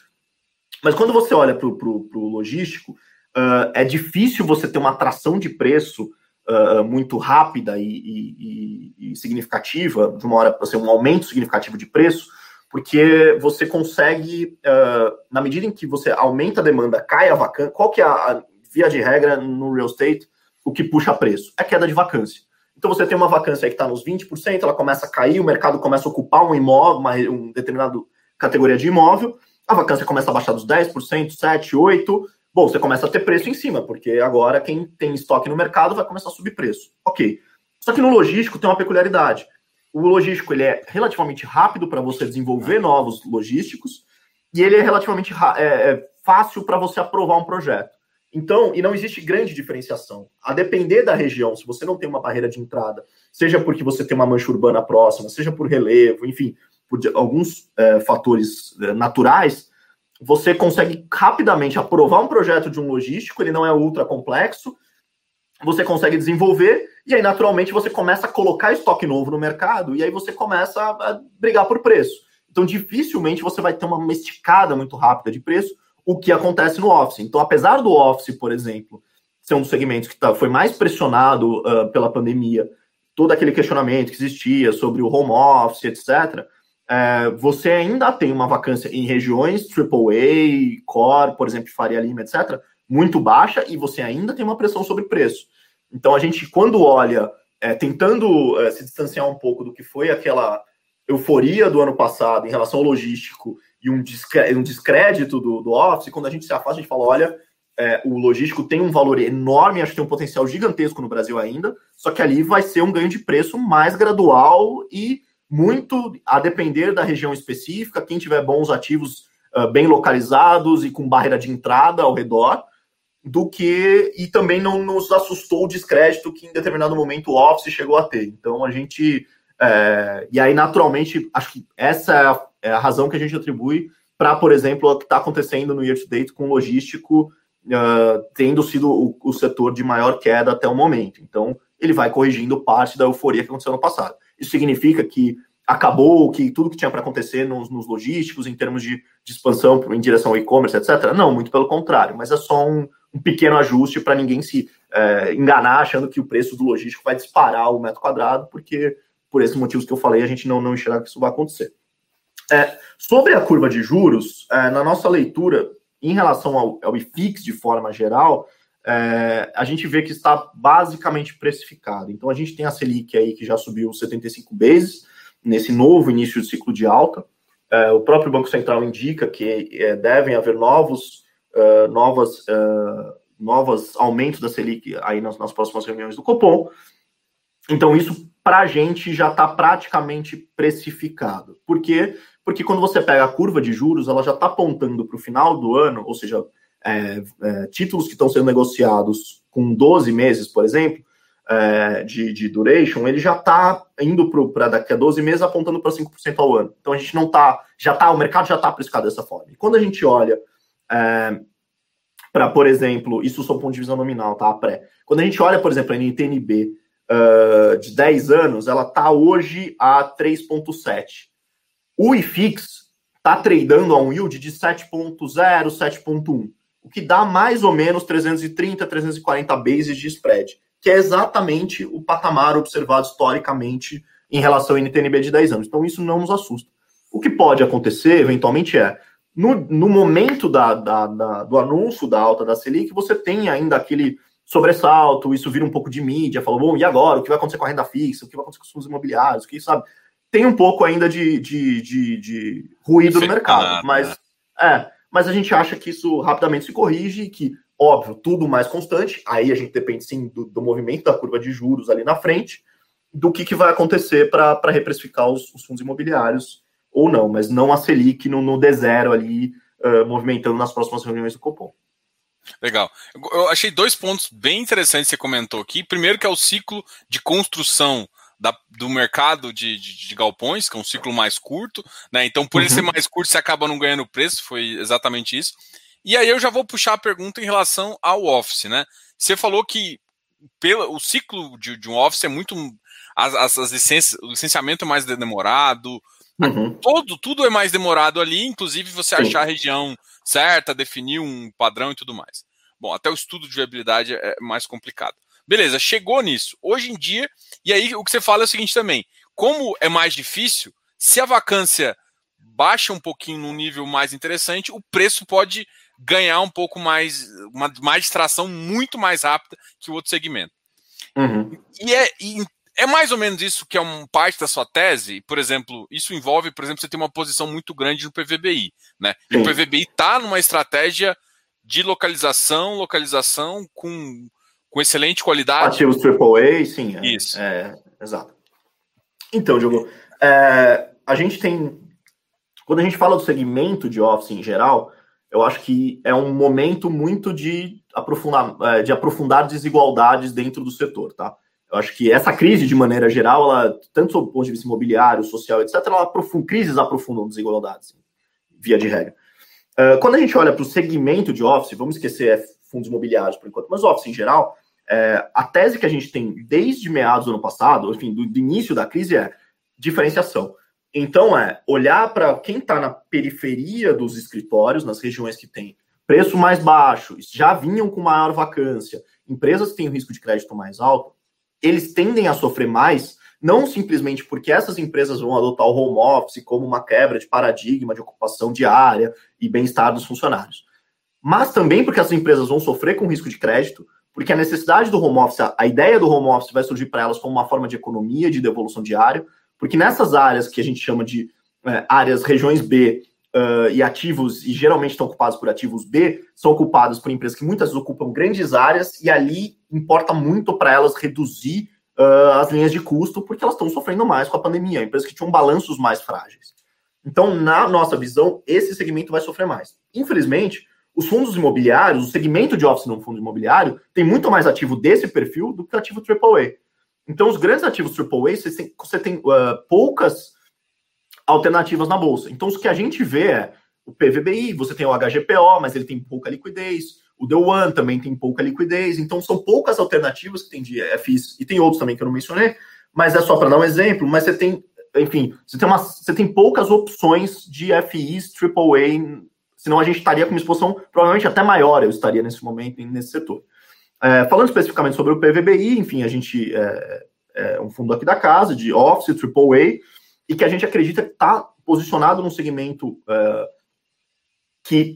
Mas quando você olha para o logístico, uh, é difícil você ter uma atração de preço uh, muito rápida e, e, e, significativa, de uma hora para ser um aumento significativo de preço, porque você consegue, uh, na medida em que você aumenta a demanda, cai a vacância, qual que é a, a via de regra no real estate? O que puxa preço? É queda de vacância. Então você tem uma vacância que está nos 20%, ela começa a cair, o mercado começa a ocupar um imóvel, uma, um determinada categoria de imóvel, a vacância começa a baixar dos 10%, 7%, 8%. Bom, você começa a ter preço em cima, porque agora quem tem estoque no mercado vai começar a subir preço. Ok. Só que no logístico tem uma peculiaridade. O logístico ele é relativamente rápido para você desenvolver novos logísticos e ele é relativamente é, é fácil para você aprovar um projeto. Então, e não existe grande diferenciação. A depender da região, se você não tem uma barreira de entrada, seja porque você tem uma mancha urbana próxima, seja por relevo, enfim, por alguns é, fatores é, naturais, você consegue rapidamente aprovar um projeto de um logístico, ele não é ultra complexo, você consegue desenvolver, e aí, naturalmente, você começa a colocar estoque novo no mercado, e aí você começa a brigar por preço. Então, dificilmente você vai ter uma esticada muito rápida de preço, o que acontece no Office. Então, apesar do Office, por exemplo, ser um dos segmentos que tá, foi mais pressionado uh, pela pandemia, todo aquele questionamento que existia sobre o home office, etc., é, você ainda tem uma vacância em regiões AAA, Core, por exemplo, Faria Lima, etc., muito baixa, e você ainda tem uma pressão sobre preço. Então, a gente, quando olha, é, tentando é, se distanciar um pouco do que foi aquela euforia do ano passado em relação ao logístico e um, descrédito do, do Office, quando a gente se afasta, a gente fala, olha, é, o logístico tem um valor enorme, acho que tem um potencial gigantesco no Brasil ainda, só que ali vai ser um ganho de preço mais gradual e muito a depender da região específica, quem tiver bons ativos uh, bem localizados e com barreira de entrada ao redor, do que e também não nos assustou o descrédito que em determinado momento o Office chegou a ter. Então a gente é, e aí naturalmente acho que essa é a razão que a gente atribui para, por exemplo, o que está acontecendo no year to date com o logístico uh, tendo sido o, o, setor de maior queda até o momento. Então, ele vai corrigindo parte da euforia que aconteceu no passado. Isso significa que acabou que tudo que tinha para acontecer nos, nos, logísticos, em termos de, de expansão em direção ao e-commerce, etc. Não, muito pelo contrário, mas é só um, um pequeno ajuste para ninguém se é, enganar achando que o preço do logístico vai disparar o metro quadrado, porque por esses motivos que eu falei, a gente não, não enxerga que isso vai acontecer. É, sobre a curva de juros, é, na nossa leitura, em relação ao, ao IFIX de forma geral, é, a gente vê que está basicamente precificado. Então, a gente tem a Selic aí que já subiu 75 bases nesse novo início de ciclo de alta. É, o próprio Banco Central indica que é, devem haver novos, uh, novas, uh, novos aumentos da Selic aí nas, nas próximas reuniões do Copom. Então, isso para a gente já está praticamente precificado. Por quê? Porque quando você pega a curva de juros, ela já está apontando para o final do ano, ou seja, é, é, títulos que estão sendo negociados com 12 meses, por exemplo, é, de, de, duration, ele já está indo para daqui a 12 meses apontando para 5% ao ano. Então a gente não está, já está, o mercado já está precificado dessa forma. E quando a gente olha é, para, por exemplo, isso só ponto de visão nominal, tá? Pré. Quando a gente olha, por exemplo, a NTNB uh, de 10 anos, ela está hoje a 3,7. O IFIX está tradando a um yield de 7,0, 7,1, o que dá mais ou menos 330, 340 bases de spread, que é exatamente o patamar observado historicamente em relação ao NTNB de 10 anos. Então isso não nos assusta. O que pode acontecer, eventualmente, é no, no momento da, da, da, do anúncio da alta da Selic, você tem ainda aquele sobressalto, isso vira um pouco de mídia, falou, bom, e agora? O que vai acontecer com a renda fixa? O que vai acontecer com os fundos imobiliários? O que, sabe? Tem um pouco ainda de, de, de, de ruído no mercado, mas, é, mas a gente acha que isso rapidamente se corrige e que, óbvio, tudo mais constante, aí a gente depende sim do, do movimento da curva de juros ali na frente, do que, que vai acontecer para reprecificar os, os, fundos imobiliários ou não, mas não a Selic no, no D0 ali, uh, movimentando nas próximas reuniões do Copom. Legal. Eu achei dois pontos bem interessantes que você comentou aqui. Primeiro, que é o ciclo de construção da, do mercado de, de, de, galpões, que é um ciclo mais curto, né? Então, por uhum. ele ser uhum. mais curto, você acaba não ganhando preço, foi exatamente isso. E aí eu já vou puxar a pergunta em relação ao office, né? Você falou que pelo, o ciclo de, de um office é muito. As, as, as licenças, o licenciamento é mais demorado, uhum. todo, tudo é mais demorado ali, inclusive você achar a região certa, definir um padrão e tudo mais. Bom, até o estudo de viabilidade é mais complicado. Beleza, chegou nisso. Hoje em dia, e aí o que você fala é o seguinte também: como é mais difícil, se a vacância baixa um pouquinho num nível mais interessante, o preço pode ganhar um pouco mais, uma mais distração muito mais rápida que o outro segmento. Uhum. E, é, e é mais ou menos isso que é uma parte da sua tese. Por exemplo, isso envolve, por exemplo, você ter uma posição muito grande no PVBI, né? E o PVBI está numa estratégia de localização, localização com com excelente qualidade. Ativos AAA, sim. É, Isso. É, exato. Então, Diogo, é, a gente tem. Quando a gente fala do segmento de Office em geral, eu acho que é um momento muito de aprofundar, é, de aprofundar desigualdades dentro do setor, tá? Eu acho que essa crise, de maneira geral, ela, tanto sob o ponto de vista imobiliário, social, etc., ela aprofunda, crises aprofundam desigualdades, via de regra. Uh, quando a gente olha para o segmento de Office, vamos esquecer fundos imobiliários por enquanto, mas Office em geral, é, a tese que a gente tem desde meados do ano passado, enfim, do, do início da crise, é diferenciação. Então, é olhar para quem está na periferia dos escritórios, nas regiões que tem preço mais baixo, já vinham com maior vacância, empresas que têm o risco de crédito mais alto, eles tendem a sofrer mais, não simplesmente porque essas empresas vão adotar o home office como uma quebra de paradigma de ocupação diária e bem-estar dos funcionários, mas também porque essas empresas vão sofrer com risco de crédito, porque a necessidade do home office, a ideia do home office vai surgir para elas como uma forma de economia, de devolução diária, porque nessas áreas que a gente chama de é, áreas regiões B uh, e ativos, e geralmente estão ocupados por ativos B, são ocupados por empresas que muitas vezes ocupam grandes áreas, e ali importa muito para elas reduzir uh, as linhas de custo, porque elas estão sofrendo mais com a pandemia, empresas que tinham balanços mais frágeis. Então, na nossa visão, esse segmento vai sofrer mais. Infelizmente, os fundos imobiliários, o segmento de office no fundo imobiliário, tem muito mais ativo desse perfil do que ativo AAA. Então, os grandes ativos AAA, você tem, você tem uh, poucas alternativas na bolsa. Então, o que a gente vê é o PVBI, você tem o HGPO, mas ele tem pouca liquidez. O The One também tem pouca liquidez. Então, são poucas alternativas que tem de FIs, e tem outros também que eu não mencionei, mas é só para dar um exemplo. Mas você tem, enfim, você tem, uma, você tem poucas opções de FIs AAA senão a gente estaria com uma exposição provavelmente até maior, eu estaria nesse momento nesse setor. É, falando especificamente sobre o PVBI, enfim, a gente é, é, um fundo aqui da casa, de Office, AAA, e que a gente acredita que está posicionado num segmento é, que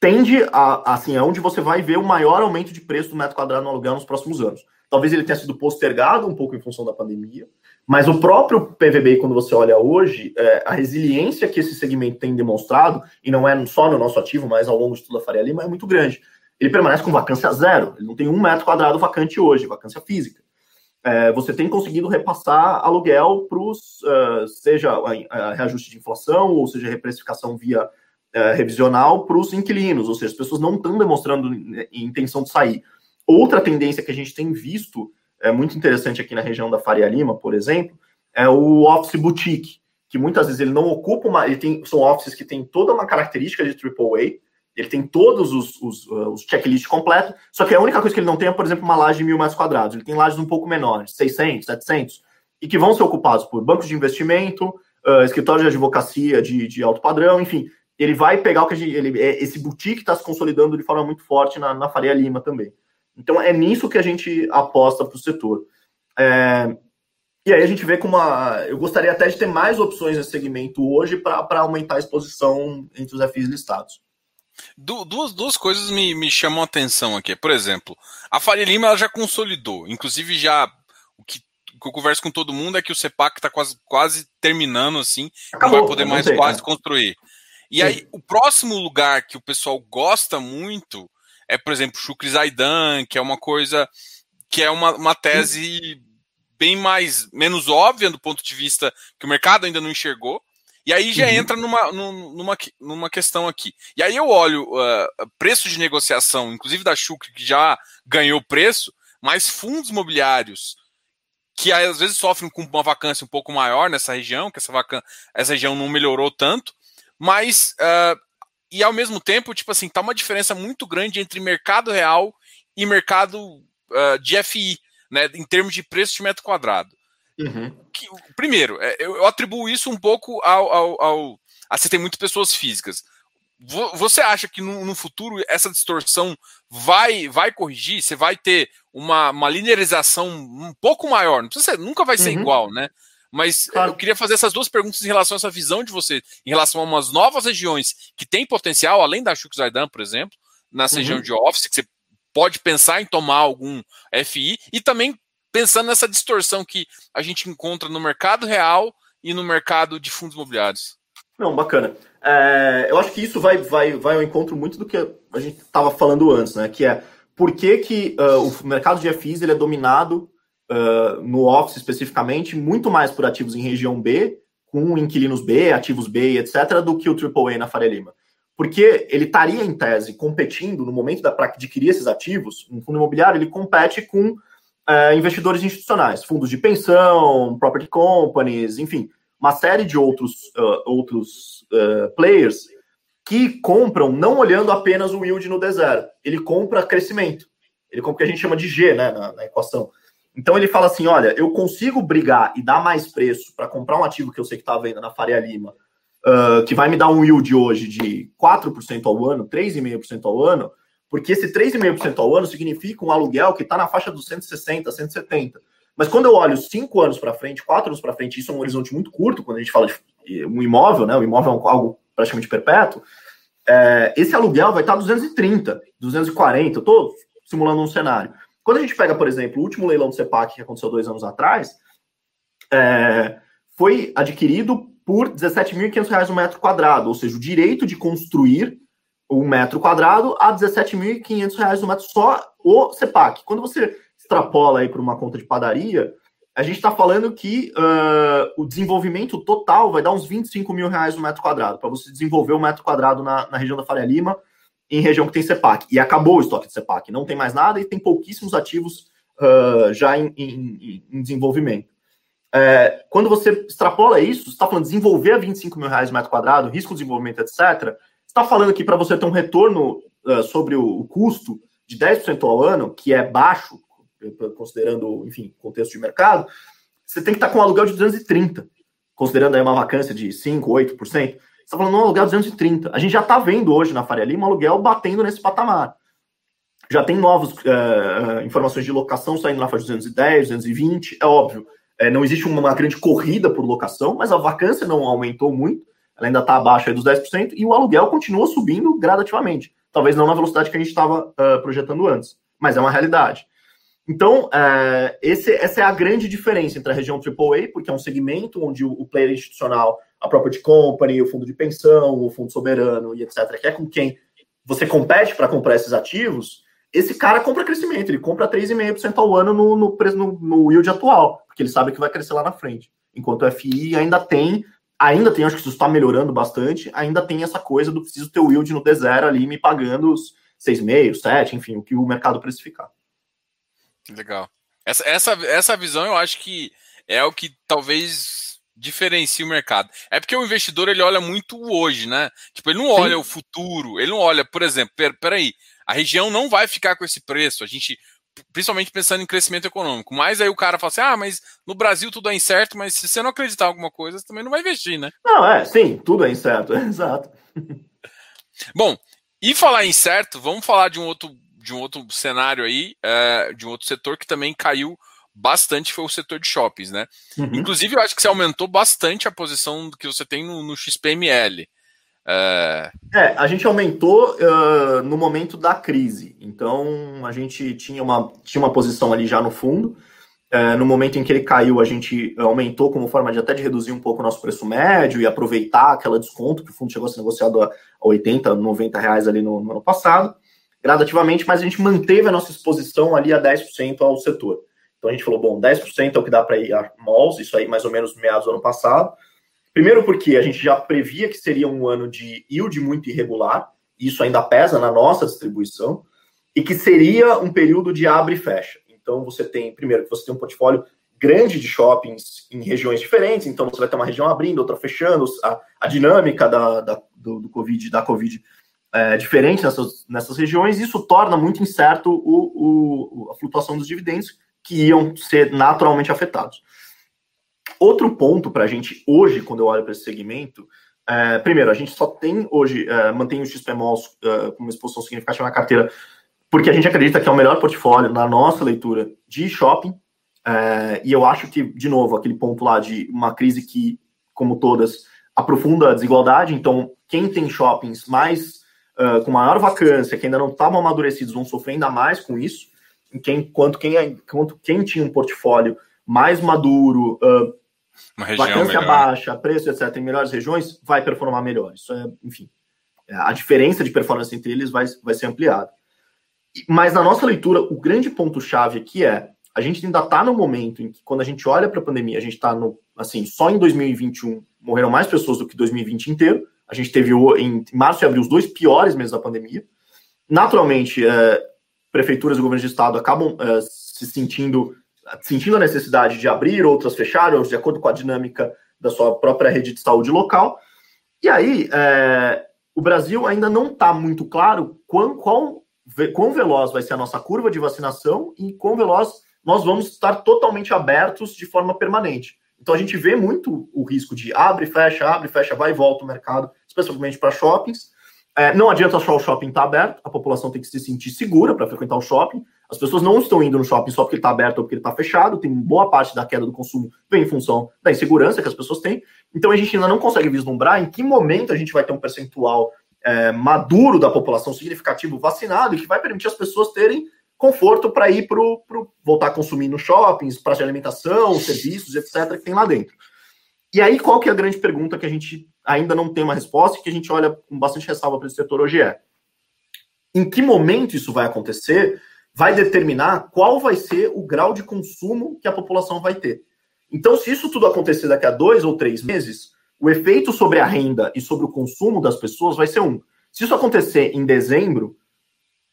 tende a, assim, é onde você vai ver o maior aumento de preço do metro quadrado no aluguel nos próximos anos. Talvez ele tenha sido postergado um pouco em função da pandemia, mas o próprio PVB, quando você olha hoje, é, a resiliência que esse segmento tem demonstrado, e não é só no nosso ativo, mas ao longo de toda a Faria Lima, é muito grande. Ele permanece com vacância zero, ele não tem um metro quadrado vacante hoje, vacância física. É, você tem conseguido repassar aluguel para os, uh, seja a, a, reajuste de inflação, ou seja, reprecificação via uh, revisional para os inquilinos, ou seja, as pessoas não estão demonstrando intenção de sair. Outra tendência que a gente tem visto é muito interessante aqui na região da Faria Lima, por exemplo, é o Office Boutique, que muitas vezes ele não ocupa uma. Ele tem, são offices que tem toda uma característica de AAA, ele tem todos os, os, uh, os checklists completos, só que a única coisa que ele não tem é, por exemplo, uma laje de mil metros quadrados. Ele tem lajes um pouco menores, 600, 700, e que vão ser ocupados por bancos de investimento, uh, escritórios de advocacia de, de alto padrão, enfim. Ele vai pegar o que a gente. Ele, é, esse boutique está se consolidando de forma muito forte na, na Faria Lima também. Então é nisso que a gente aposta para o setor. É, e aí a gente vê como uma. Eu gostaria até de ter mais opções nesse segmento hoje para aumentar a exposição entre os FIs listados. duas, duas coisas me, me chamam a atenção aqui. Por exemplo, a Faria Lima ela já consolidou. Inclusive, já o que, o que eu converso com todo mundo é que o CEPAC está quase, quase terminando assim, Acabou, não vai poder mais quase construir. E Sim. aí, o próximo lugar que o pessoal gosta muito é, por exemplo, Shukri Zaidan, que é uma coisa que é uma, uma tese bem mais menos óbvia do ponto de vista que o mercado ainda não enxergou. E aí já uhum. entra numa, numa, numa questão aqui. E aí eu olho uh, preço de negociação, inclusive da Shukri, que já ganhou preço, mas fundos imobiliários que às vezes sofrem com uma vacância um pouco maior nessa região, que essa, vacan essa região não melhorou tanto, mas uh, e ao mesmo tempo, tipo assim, tá uma diferença muito grande entre mercado real e mercado uh, de FI, né, em termos de preço de metro quadrado. Uhum. Que, primeiro, é, eu, atribuo isso um pouco ao, ao, ao a você ter muitas pessoas físicas. Você acha que no, no, futuro essa distorção vai vai corrigir? Você vai ter uma, uma linearização um pouco maior? Não precisa ser, nunca vai ser uhum. igual, né? Mas claro. eu queria fazer essas duas perguntas em relação a essa visão de você, em relação a umas novas regiões que têm potencial, além da Chuk Zaidan, por exemplo, na uhum. região de office, que você pode pensar em tomar algum FI, e também pensando nessa distorção que a gente encontra no mercado real e no mercado de fundos imobiliários. Não, bacana. É, eu acho que isso vai, vai, vai ao encontro muito do que a gente estava falando antes, né? Que é por que, que uh, o mercado de FIs ele é dominado uh, no Office especificamente, muito mais por ativos em região B, com inquilinos B, ativos B, etc., do que o AAA na Faria Lima. Porque ele estaria, em tese, competindo no momento para adquirir esses ativos, um fundo imobiliário, ele compete com uh, investidores institucionais, fundos de pensão, property companies, enfim, uma série de outros, uh, outros players que compram não olhando apenas o yield no D0, ele compra crescimento. Ele compra o que a gente chama de G né, na, na equação. Então ele fala assim: olha, eu consigo brigar e dar mais preço para comprar um ativo que eu sei que está vendo na Faria Lima, uh, que vai me dar um yield hoje de 4% ao ano, 3,5% ao ano, porque esse 3,5% ao ano significa um aluguel que está na faixa dos 160, 170. Mas quando eu olho 5 anos para frente, 4 anos para frente, isso é um horizonte muito curto, quando a gente fala de um imóvel, né? O imóvel é algo praticamente perpétuo. É, esse aluguel vai estar 230, 240. Eu estou simulando um cenário. Quando a gente pega, por exemplo, o último leilão do CEPAC que aconteceu dois anos atrás, é, foi adquirido por R$ 17.500 um metro quadrado, ou seja, o direito de construir um metro quadrado a R$ 17.500 um metro só o CEPAC. Quando você extrapola aí para uma conta de padaria, a gente está falando que uh, o desenvolvimento total vai dar uns 25 mil reais no metro quadrado, para você desenvolver um metro quadrado na, na região da Faria Lima, em região que tem CEPAC. E acabou o estoque de CEPAC, não tem mais nada e tem pouquíssimos ativos uh, já em, em, em desenvolvimento. É, quando você extrapola isso, você está falando de desenvolver a 25 mil reais metro quadrado, risco de desenvolvimento, etc. está falando que para você ter um retorno uh, sobre o, o, custo de 10% ao ano, que é baixo, considerando, enfim, contexto de mercado, você tem que estar tá com um aluguel de 230, considerando aí uma vacância de 5, 8% está falando um aluguel 230. A gente já está vendo hoje na Faria Lima um aluguel batendo nesse patamar. Já tem novas uh, informações de locação saindo na faixa de 210, 220. É óbvio, é, não existe uma grande corrida por locação, mas a vacância não aumentou muito. Ela ainda está abaixo dos 10%. E o aluguel continua subindo gradativamente. Talvez não na velocidade que a gente estava uh, projetando antes, mas é uma realidade. Então, uh, esse, essa é a grande diferença entre a região AAA, porque é um segmento onde o, o player institucional a property company, o fundo de pensão, o fundo soberano e etc., que é com quem você compete para comprar esses ativos, esse cara compra crescimento, ele compra 3,5% ao ano no, no, no, no yield atual, porque ele sabe que vai crescer lá na frente. Enquanto o FI ainda tem, ainda tem, acho que isso está melhorando bastante, ainda tem essa coisa do preciso ter o yield no D0 ali me pagando os 6,5, 7, enfim, o que o mercado precificar. Legal. Essa, essa, essa visão eu acho que é o que talvez diferencia o mercado. É porque o investidor ele olha muito hoje, né? Tipo, ele não olha Sim. o futuro, ele não olha, por exemplo, per, peraí, a região não vai ficar com esse preço, a gente, principalmente pensando em crescimento econômico. Mas aí o cara fala assim, ah, mas no Brasil tudo é incerto, mas se você não acreditar em alguma coisa, você também não vai investir, né? Não, é, sim, tudo é incerto, [laughs] exato. Bom, e falar incerto, vamos falar de um outro, de um outro cenário aí, é, de um outro setor que também caiu bastante foi o setor de shoppings, né? Uhum. Inclusive, eu acho que você aumentou bastante a posição que você tem no, no XPML. É... é... a gente aumentou uh, no momento da crise. Então, a gente tinha uma, tinha uma posição ali já no fundo. É, no momento em que ele caiu, a gente aumentou como forma de até de reduzir um pouco o nosso preço médio e aproveitar aquela desconto que o fundo chegou a ser negociado a 80, 90 reais ali no, no ano passado, gradativamente, mas a gente manteve a nossa exposição ali a 10% ao setor. Então a gente falou, bom, 10% é o que dá para ir a malls, isso aí mais ou menos meados do ano passado. Primeiro porque a gente já previa que seria um ano de yield muito irregular, isso ainda pesa na nossa distribuição, e que seria um período de abre e fecha. Então você tem, primeiro, que você tem um portfólio grande de shoppings em regiões diferentes, então você vai ter uma região abrindo, outra fechando, a, a dinâmica da, da do, do, Covid, da Covid é diferente nessas, nessas regiões, isso torna muito incerto o, o, a flutuação dos dividendos, que iam ser naturalmente afetados. Outro ponto para a gente hoje, quando eu olho para esse segmento, é, primeiro, a gente só tem hoje, é, mantém os XPMOs é, com uma exposição significativa na carteira porque a gente acredita que é o melhor portfólio na nossa leitura de shopping. É, e eu acho que, de novo, aquele ponto lá de uma crise que, como todas, aprofunda a desigualdade. Então, quem tem shoppings mais uh, com maior vacância, que ainda não estavam amadurecidos, vão sofrer ainda mais com isso. Quem, quanto, quem, é, quanto quem tinha um portfólio mais maduro, uh, vacância melhor. baixa, preço, etc., em melhores regiões, vai performar melhor. Isso é, enfim, a diferença de performance entre eles vai, vai ser ampliada. Mas na nossa leitura, o grande ponto-chave aqui é a gente ainda está no momento em que, quando a gente olha para a pandemia, a gente está no, assim, só em 2021 morreram mais pessoas do que 2020 inteiro. A gente teve em março e abril os dois piores meses da pandemia. Naturalmente, é, prefeituras e governos de estado acabam é, se sentindo, sentindo a necessidade de abrir, outras fecharem, de acordo com a dinâmica da sua própria rede de saúde local. E aí, é, o Brasil ainda não está muito claro qual, qual quão veloz vai ser a nossa curva de vacinação e quão veloz nós vamos estar totalmente abertos de forma permanente. Então a gente vê muito o risco de abre, fecha, abre, fecha, vai e volta o mercado, especialmente para shoppings. É, não adianta só o shopping estar tá aberto, a população tem que se sentir segura para frequentar o shopping. As pessoas não estão indo no shopping só porque ele está aberto ou porque ele está fechado. Tem boa parte da queda do consumo vem em função da insegurança que as pessoas têm. Então a gente ainda não consegue vislumbrar em que momento a gente vai ter um percentual é, maduro da população significativo vacinado que vai permitir as pessoas terem conforto para ir para voltar a consumir nos shoppings, praça de alimentação, serviços, etc., que tem lá dentro. E aí, qual que é a grande pergunta que a gente ainda não tem uma resposta e que a gente olha com bastante ressalva para esse setor hoje é em que momento isso vai acontecer vai determinar qual vai ser o grau de consumo que a população vai ter. Então, se isso tudo acontecer daqui a dois ou três meses, o efeito sobre a renda e sobre o consumo das pessoas vai ser um. Se isso acontecer em dezembro,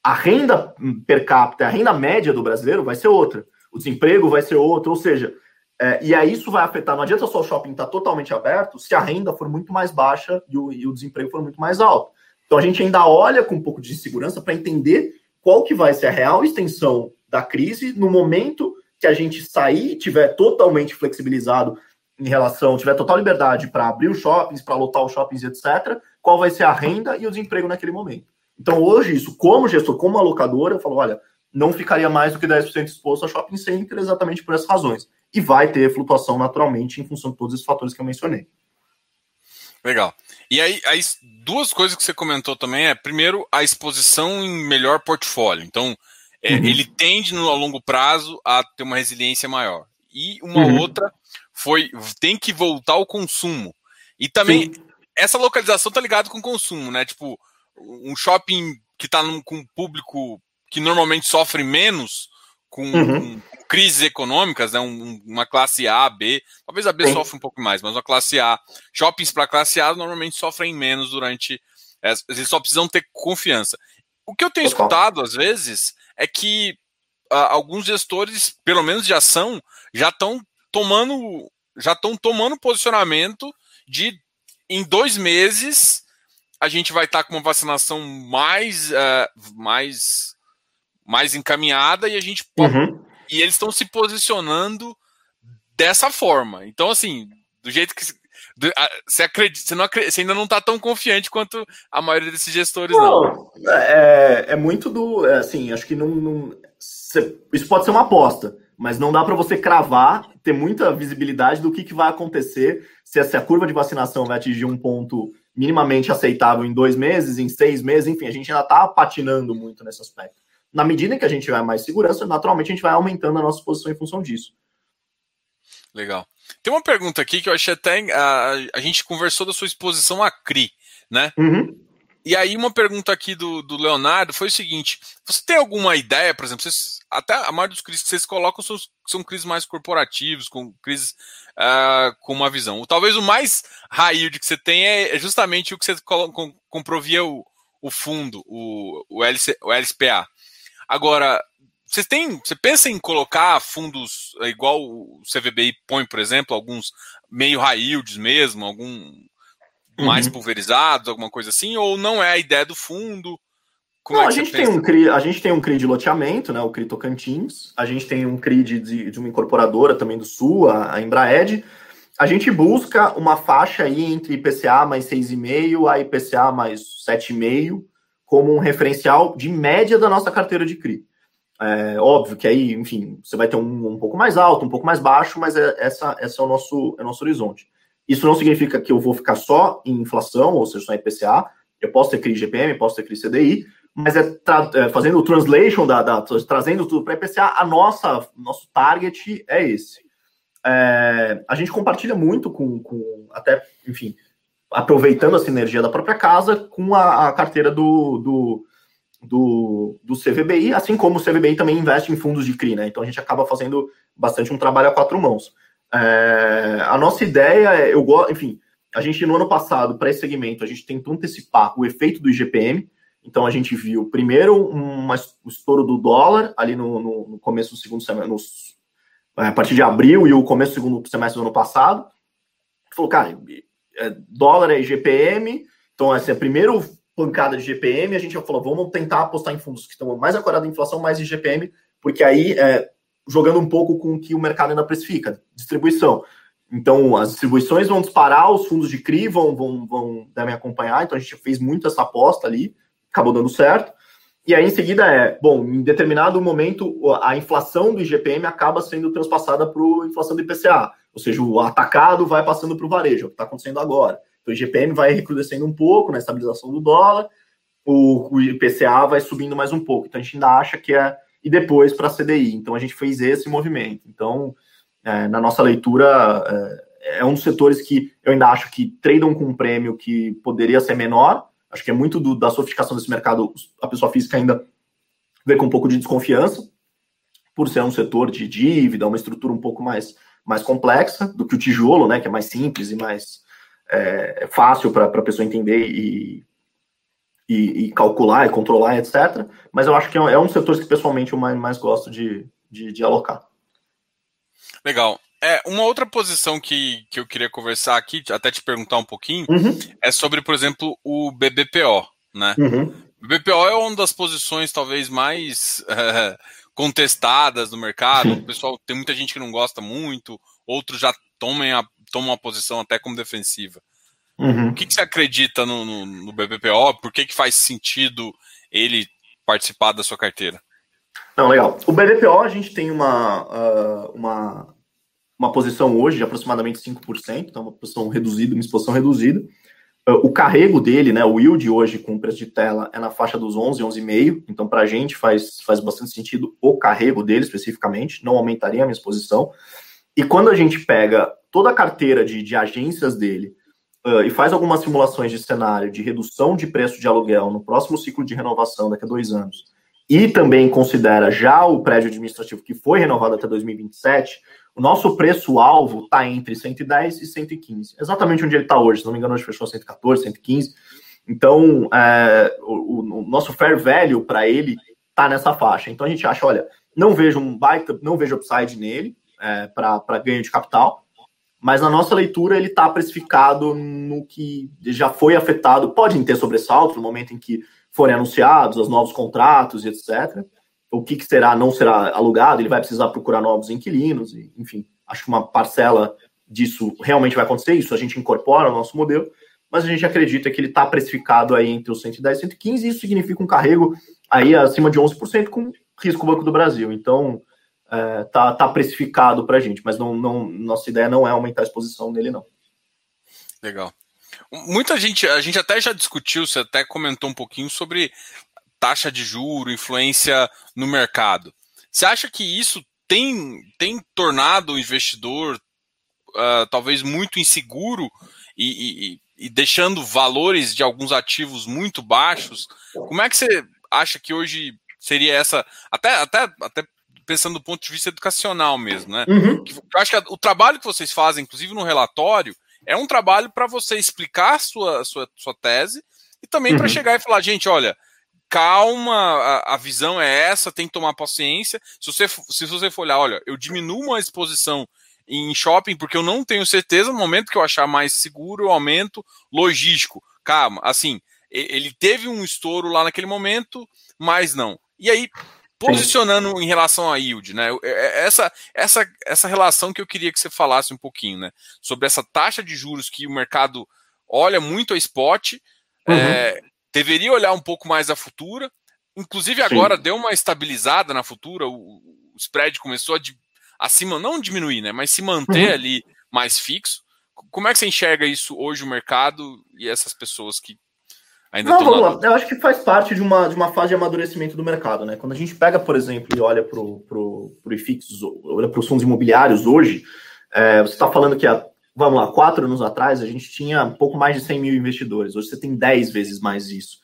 a renda per capita, a renda média do brasileiro vai ser outra. O desemprego vai ser outro, ou seja, é, e aí isso vai afetar. Não adianta só o shopping estar totalmente aberto se a renda for muito mais baixa e o, e o desemprego for muito mais alto. Então a gente ainda olha com um pouco de segurança para entender qual que vai ser a real extensão da crise no momento que a gente sair e tiver totalmente flexibilizado em relação, tiver total liberdade para abrir os shoppings, para lotar os shoppings, etc., qual vai ser a renda e o desemprego naquele momento. Então, hoje, isso, como gestor, como alocadora, eu falo, olha, não ficaria mais do que 10% exposto a shopping center exatamente por essas razões. E vai ter flutuação naturalmente em função de todos esses fatores que eu mencionei. Legal. E aí, aí, duas coisas que você comentou também é, primeiro, a exposição em melhor portfólio. Então, é, uhum. ele tende, no, a longo prazo, a ter uma resiliência maior. E uma uhum. outra foi tem que voltar ao consumo. E também Sim. essa localização tá ligado com o consumo, né? Tipo, um shopping que tá num, com um público que normalmente sofre menos com, uhum. com crises econômicas, né? Um, uma classe A, B, talvez a B Sim. sofre um pouco mais, mas uma classe A, shoppings para classe A normalmente sofrem menos durante. Eles só precisam ter confiança. O que eu tenho escutado às vezes é que uh, alguns gestores, pelo menos de ação, já estão tomando já estão tomando posicionamento de em dois meses a gente vai estar tá com uma vacinação mais uh, mais mais encaminhada e a gente uhum. e eles estão se posicionando dessa forma. Então assim, do jeito que você acredita, você, não acredita, você ainda não está tão confiante quanto a maioria desses gestores, não. não. É, é muito do. É, assim, acho que não. não isso pode ser uma aposta mas não dá para você cravar, ter muita visibilidade do que, que vai acontecer se essa curva de vacinação vai atingir um ponto minimamente aceitável em dois meses, em seis meses, enfim, a gente ainda está patinando muito nesse aspecto. Na medida em que a gente vai mais segurança, naturalmente a gente vai aumentando a nossa posição em função disso. Legal. Tem uma pergunta aqui que eu achei até. A, a gente conversou da sua exposição a CRI, né? Uhum. E aí, uma pergunta aqui do, do Leonardo foi o seguinte: você tem alguma ideia, por exemplo, vocês, até a maioria dos CRIs que vocês colocam são, são CRIs mais corporativos, com CRIs uh, com uma visão. Talvez o mais raio de que você tem é, é justamente o que você com, comprou via o, o fundo, o, o, LC, o LSPA. Agora, você tem, você pensa em colocar fundos é, igual o CVBI põe, por exemplo, alguns meio high yields mesmo, algum mais uhum. pulverizados, alguma coisa assim, ou não é a ideia do fundo? Como não, é a, gente tem um CRI, a gente tem um CRI de loteamento, né, o CRI Tocantins, a gente tem um CRI de, de uma incorporadora também do Sul, a, a Embraed. A gente busca uma faixa aí entre IPCA mais 6,5 a IPCA mais 7,5 como um referencial de média da nossa carteira de CRI. É, óbvio que aí, enfim, você vai ter um, um pouco mais alto, um pouco mais baixo, mas é, essa, essa é o nosso, é o nosso horizonte. Isso não significa que eu vou ficar só em inflação, ou seja, só em IPCA. Eu posso ter CRI GPM, posso ter CRI CDI, mas é, é, fazendo o translation, da, da trazendo tudo para IPCA, a nossa, nosso target é esse. É, a gente compartilha muito com, com, até, enfim, aproveitando a sinergia da própria casa com a, a carteira do, do, do, do, CVBI, assim como o CVBI também investe em fundos de CRI, né? Então a gente acaba fazendo bastante um trabalho a quatro mãos. É, a nossa ideia é, eu gosto, enfim, a gente no ano passado, para esse segmento, a gente tentou antecipar o efeito do IGPM. Então a gente viu primeiro um estouro do dólar ali no, no, no começo do segundo semestre, é, a partir de abril e o começo do segundo semestre do ano passado. Falou, cara, dólar é IGPM, então essa é a primeira pancada de GPM, a gente já falou, vamos tentar apostar em fundos que estão mais acordados em inflação, mais IGPM, porque aí é, jogando um pouco com o que o mercado ainda precifica, distribuição. Então, as distribuições vão disparar, os fundos de CRI vão, vão, vão devem acompanhar, então a gente fez muito essa aposta ali, acabou dando certo. E aí, em seguida, é, bom, em determinado momento, a inflação do IGPM acaba sendo transpassada para a inflação do IPCA, ou seja, o atacado vai passando para o varejo, é o que está acontecendo agora. Então, o IGPM vai recrudescendo um pouco na estabilização do dólar, o, o IPCA vai subindo mais um pouco. Então, a gente ainda acha que é e depois para a CDI. Então a gente fez esse movimento. Então, é, na nossa leitura, é, é, um dos setores que eu ainda acho que tradam com um prêmio que poderia ser menor. Acho que é muito do, da sofisticação desse mercado, a pessoa física ainda vê com um pouco de desconfiança, por ser um setor de dívida, uma estrutura um pouco mais, mais complexa do que o tijolo, né, que é mais simples e mais é, fácil para a pessoa entender e, e, e, calcular e controlar, etc. Mas eu acho que é um dos setores que pessoalmente eu mais, mais gosto de, de, de, alocar. Legal. É, uma outra posição que, que eu queria conversar aqui, até te perguntar um pouquinho, uhum. é sobre, por exemplo, o BBPO, né? Uhum. O BBPO é uma das posições talvez mais é, [laughs] contestadas do mercado. O pessoal tem muita gente que não gosta muito, outros já tomam a, tomam a posição até como defensiva. Uhum. O que, que, você acredita no, no, no BBPO? Por que, que faz sentido ele participar da sua carteira? Não, legal. O BBPO, a gente tem uma, uh, uma, uma posição hoje de aproximadamente 5%, então uma posição reduzida, uma exposição reduzida. Uh, o carrego dele, né, o yield hoje com preço de tela é na faixa dos 11, 11,5, então para a gente faz, faz bastante sentido o carrego dele especificamente, não aumentaria a minha exposição. E quando a gente pega toda a carteira de, de agências dele, uh, e faz algumas simulações de cenário de redução de preço de aluguel no próximo ciclo de renovação daqui a dois anos, e também considera já o prédio administrativo que foi renovado até 2027, o nosso preço-alvo está entre 110 e 115. Exatamente onde ele está hoje. Se não me engano, hoje fechou 114, 115. Então, é, o, o, nosso fair value para ele está nessa faixa. Então, a gente acha, olha, não vejo um baita, não vejo upside nele é, para ganho de capital mas na nossa leitura ele está precificado no que já foi afetado. Podem ter sobressalto no momento em que forem anunciados os novos contratos e etc. O que, que será, não será alugado, ele vai precisar procurar novos inquilinos, e, enfim, acho que uma parcela disso realmente vai acontecer, isso a gente incorpora no nosso modelo, mas a gente acredita que ele está precificado aí entre os 110 e 115, e isso significa um carrego aí acima de 11% com risco Banco do Brasil. Então, é, tá, tá precificado para a gente, mas não, não, nossa ideia não é aumentar a exposição nele, não. Legal. Muita gente, a gente até já discutiu, você até comentou um pouquinho sobre taxa de juro, influência no mercado. Você acha que isso tem, tem tornado o investidor uh, talvez muito inseguro e, e, e, deixando valores de alguns ativos muito baixos. Como é que você acha que hoje seria essa, até, até, até pensando do ponto de vista educacional mesmo, né? Uhum. Eu acho que o trabalho que vocês fazem, inclusive no relatório, é um trabalho para você explicar sua, sua, sua tese e também uhum. para chegar e falar, gente, olha, calma, a, a, visão é essa, tem que tomar paciência. Se você, se você for olhar, olha, eu diminuo uma exposição em shopping porque eu não tenho certeza no momento que eu achar mais seguro, eu aumento logístico. Calma, assim, ele teve um estouro lá naquele momento, mas não. E aí, posicionando em relação à yield, né? É, é, essa, essa, essa relação que eu queria que você falasse um pouquinho, né? Sobre essa taxa de juros que o mercado olha muito a spot, uhum. é, deveria olhar um pouco mais a futura. Inclusive agora Sim. deu uma estabilizada na futura, o, o spread começou a acima, não diminuir, né? Mas se manter uhum. ali mais fixo. Como é que você enxerga isso hoje o mercado e essas pessoas que ainda Não, vamos lá. Eu acho que faz parte de uma, de uma fase de amadurecimento do mercado, né? Quando a gente pega, por exemplo, e olha para o IFIX, olha para os fundos imobiliários hoje, é, você está falando que há, vamos lá, quatro anos atrás a gente tinha pouco mais de 100 mil investidores. Hoje você tem 10 vezes mais isso.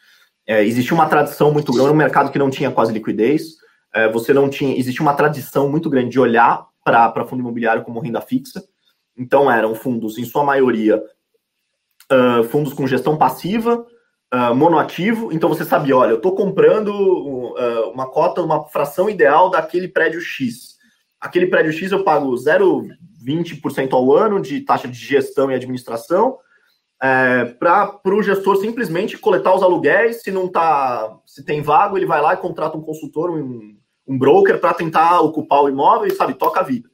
É, existia uma tradição muito grande, um mercado que não tinha quase liquidez. É, você não tinha, existia uma tradição muito grande de olhar para fundo imobiliário como renda fixa. Então, eram fundos, em sua maioria, uh, fundos com gestão passiva, uh, monoativo. Então, você sabia, olha, eu estou comprando uh, uma cota, uma fração ideal daquele prédio X. Aquele prédio X eu pago 0,20% ao ano de taxa de gestão e administração, é, para o gestor simplesmente coletar os aluguéis. Se não tá, se tem vago, ele vai lá e contrata um consultor, um, um broker para tentar ocupar o imóvel e, sabe, toca a vida.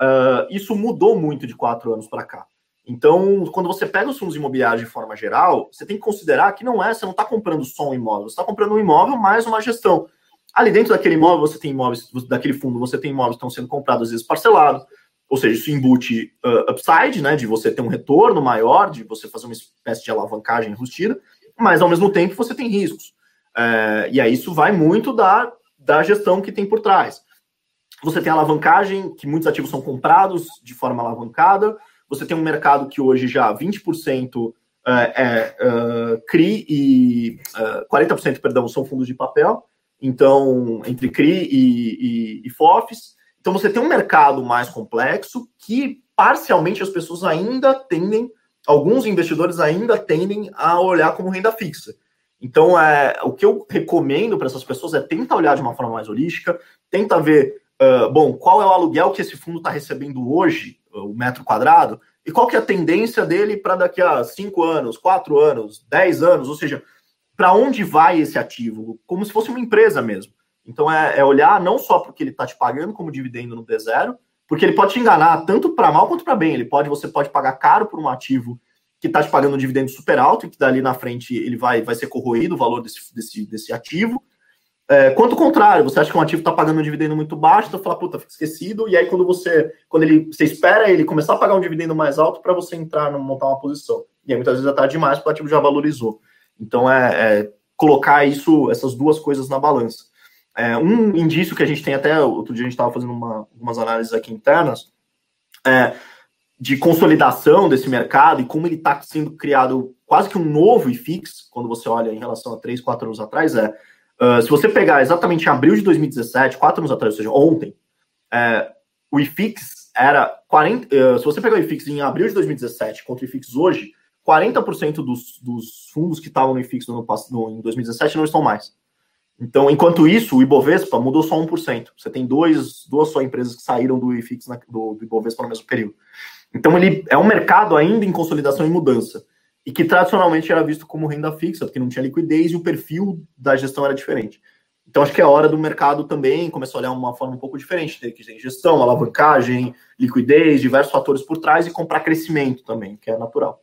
Uh, isso mudou muito de quatro anos para cá. Então, quando você pega os fundos imobiliários de forma geral, você tem que considerar que não é, você não está comprando só um imóvel, você está comprando um imóvel mais uma gestão. Ali dentro daquele imóvel, você tem imóveis, daquele fundo, você tem imóveis que estão sendo comprados, às vezes parcelados, ou seja, isso embute uh, upside, né, de você ter um retorno maior, de você fazer uma espécie de alavancagem enrustida, mas ao mesmo tempo você tem riscos. Uh, e aí isso vai muito da da gestão que tem por trás. Você tem alavancagem, que muitos ativos são comprados de forma alavancada. Você tem um mercado que hoje já 20% é, é uh, CRI e uh, 40%, perdão, são fundos de papel. Então, entre CRI e, e, e FOFs. Então, você tem um mercado mais complexo que, parcialmente, as pessoas ainda tendem, alguns investidores ainda tendem a olhar como renda fixa. Então, é, o que eu recomendo para essas pessoas é tentar olhar de uma forma mais holística, tenta ver, uh, bom, qual é o aluguel que esse fundo está recebendo hoje, o metro quadrado, e qual que é a tendência dele para daqui a 5 anos, 4 anos, 10 anos, ou seja, para onde vai esse ativo, como se fosse uma empresa mesmo. Então, é, é olhar não só porque ele está te pagando como dividendo no D0, porque ele pode te enganar tanto para mal quanto para bem. Ele pode, você pode pagar caro por um ativo que está te pagando um dividendo super alto e que dali na frente ele vai, vai ser corroído o valor desse, desse, desse ativo. É, quanto ao contrário, você acha que um ativo está pagando um dividendo muito baixo, então fala, puta, fica esquecido, e aí quando você, quando ele, você espera ele começar a pagar um dividendo mais alto para você entrar, montar uma posição. E aí muitas vezes já está demais, porque o ativo já valorizou. Então é, é, colocar isso, essas duas coisas na balança. É, um indício que a gente tem até, outro dia a gente estava fazendo uma, algumas análises aqui internas, é, de consolidação desse mercado e como ele está sendo criado quase que um novo IFIX, quando você olha em relação a três, quatro anos atrás, é uh, se você pegar exatamente em abril de 2017, quatro anos atrás, ou seja, ontem, é, o IFIX era 40. Uh, se você pegar o IFIX em abril de 2017 contra o IFIX hoje, 40% dos, dos fundos que estavam no IFIX no, no, em 2017 não estão mais. Então, enquanto isso, o Ibovespa mudou só 1%. Você tem dois, duas só empresas que saíram do IFIX na, do, do Ibovespa no mesmo período. Então ele é um mercado ainda em consolidação e mudança e que tradicionalmente era visto como renda fixa, porque não tinha liquidez e o perfil da gestão era diferente. Então acho que é hora do mercado também começar a olhar uma forma um pouco diferente, ter que tem gestão, alavancagem, liquidez, diversos fatores por trás e comprar crescimento também, que é natural.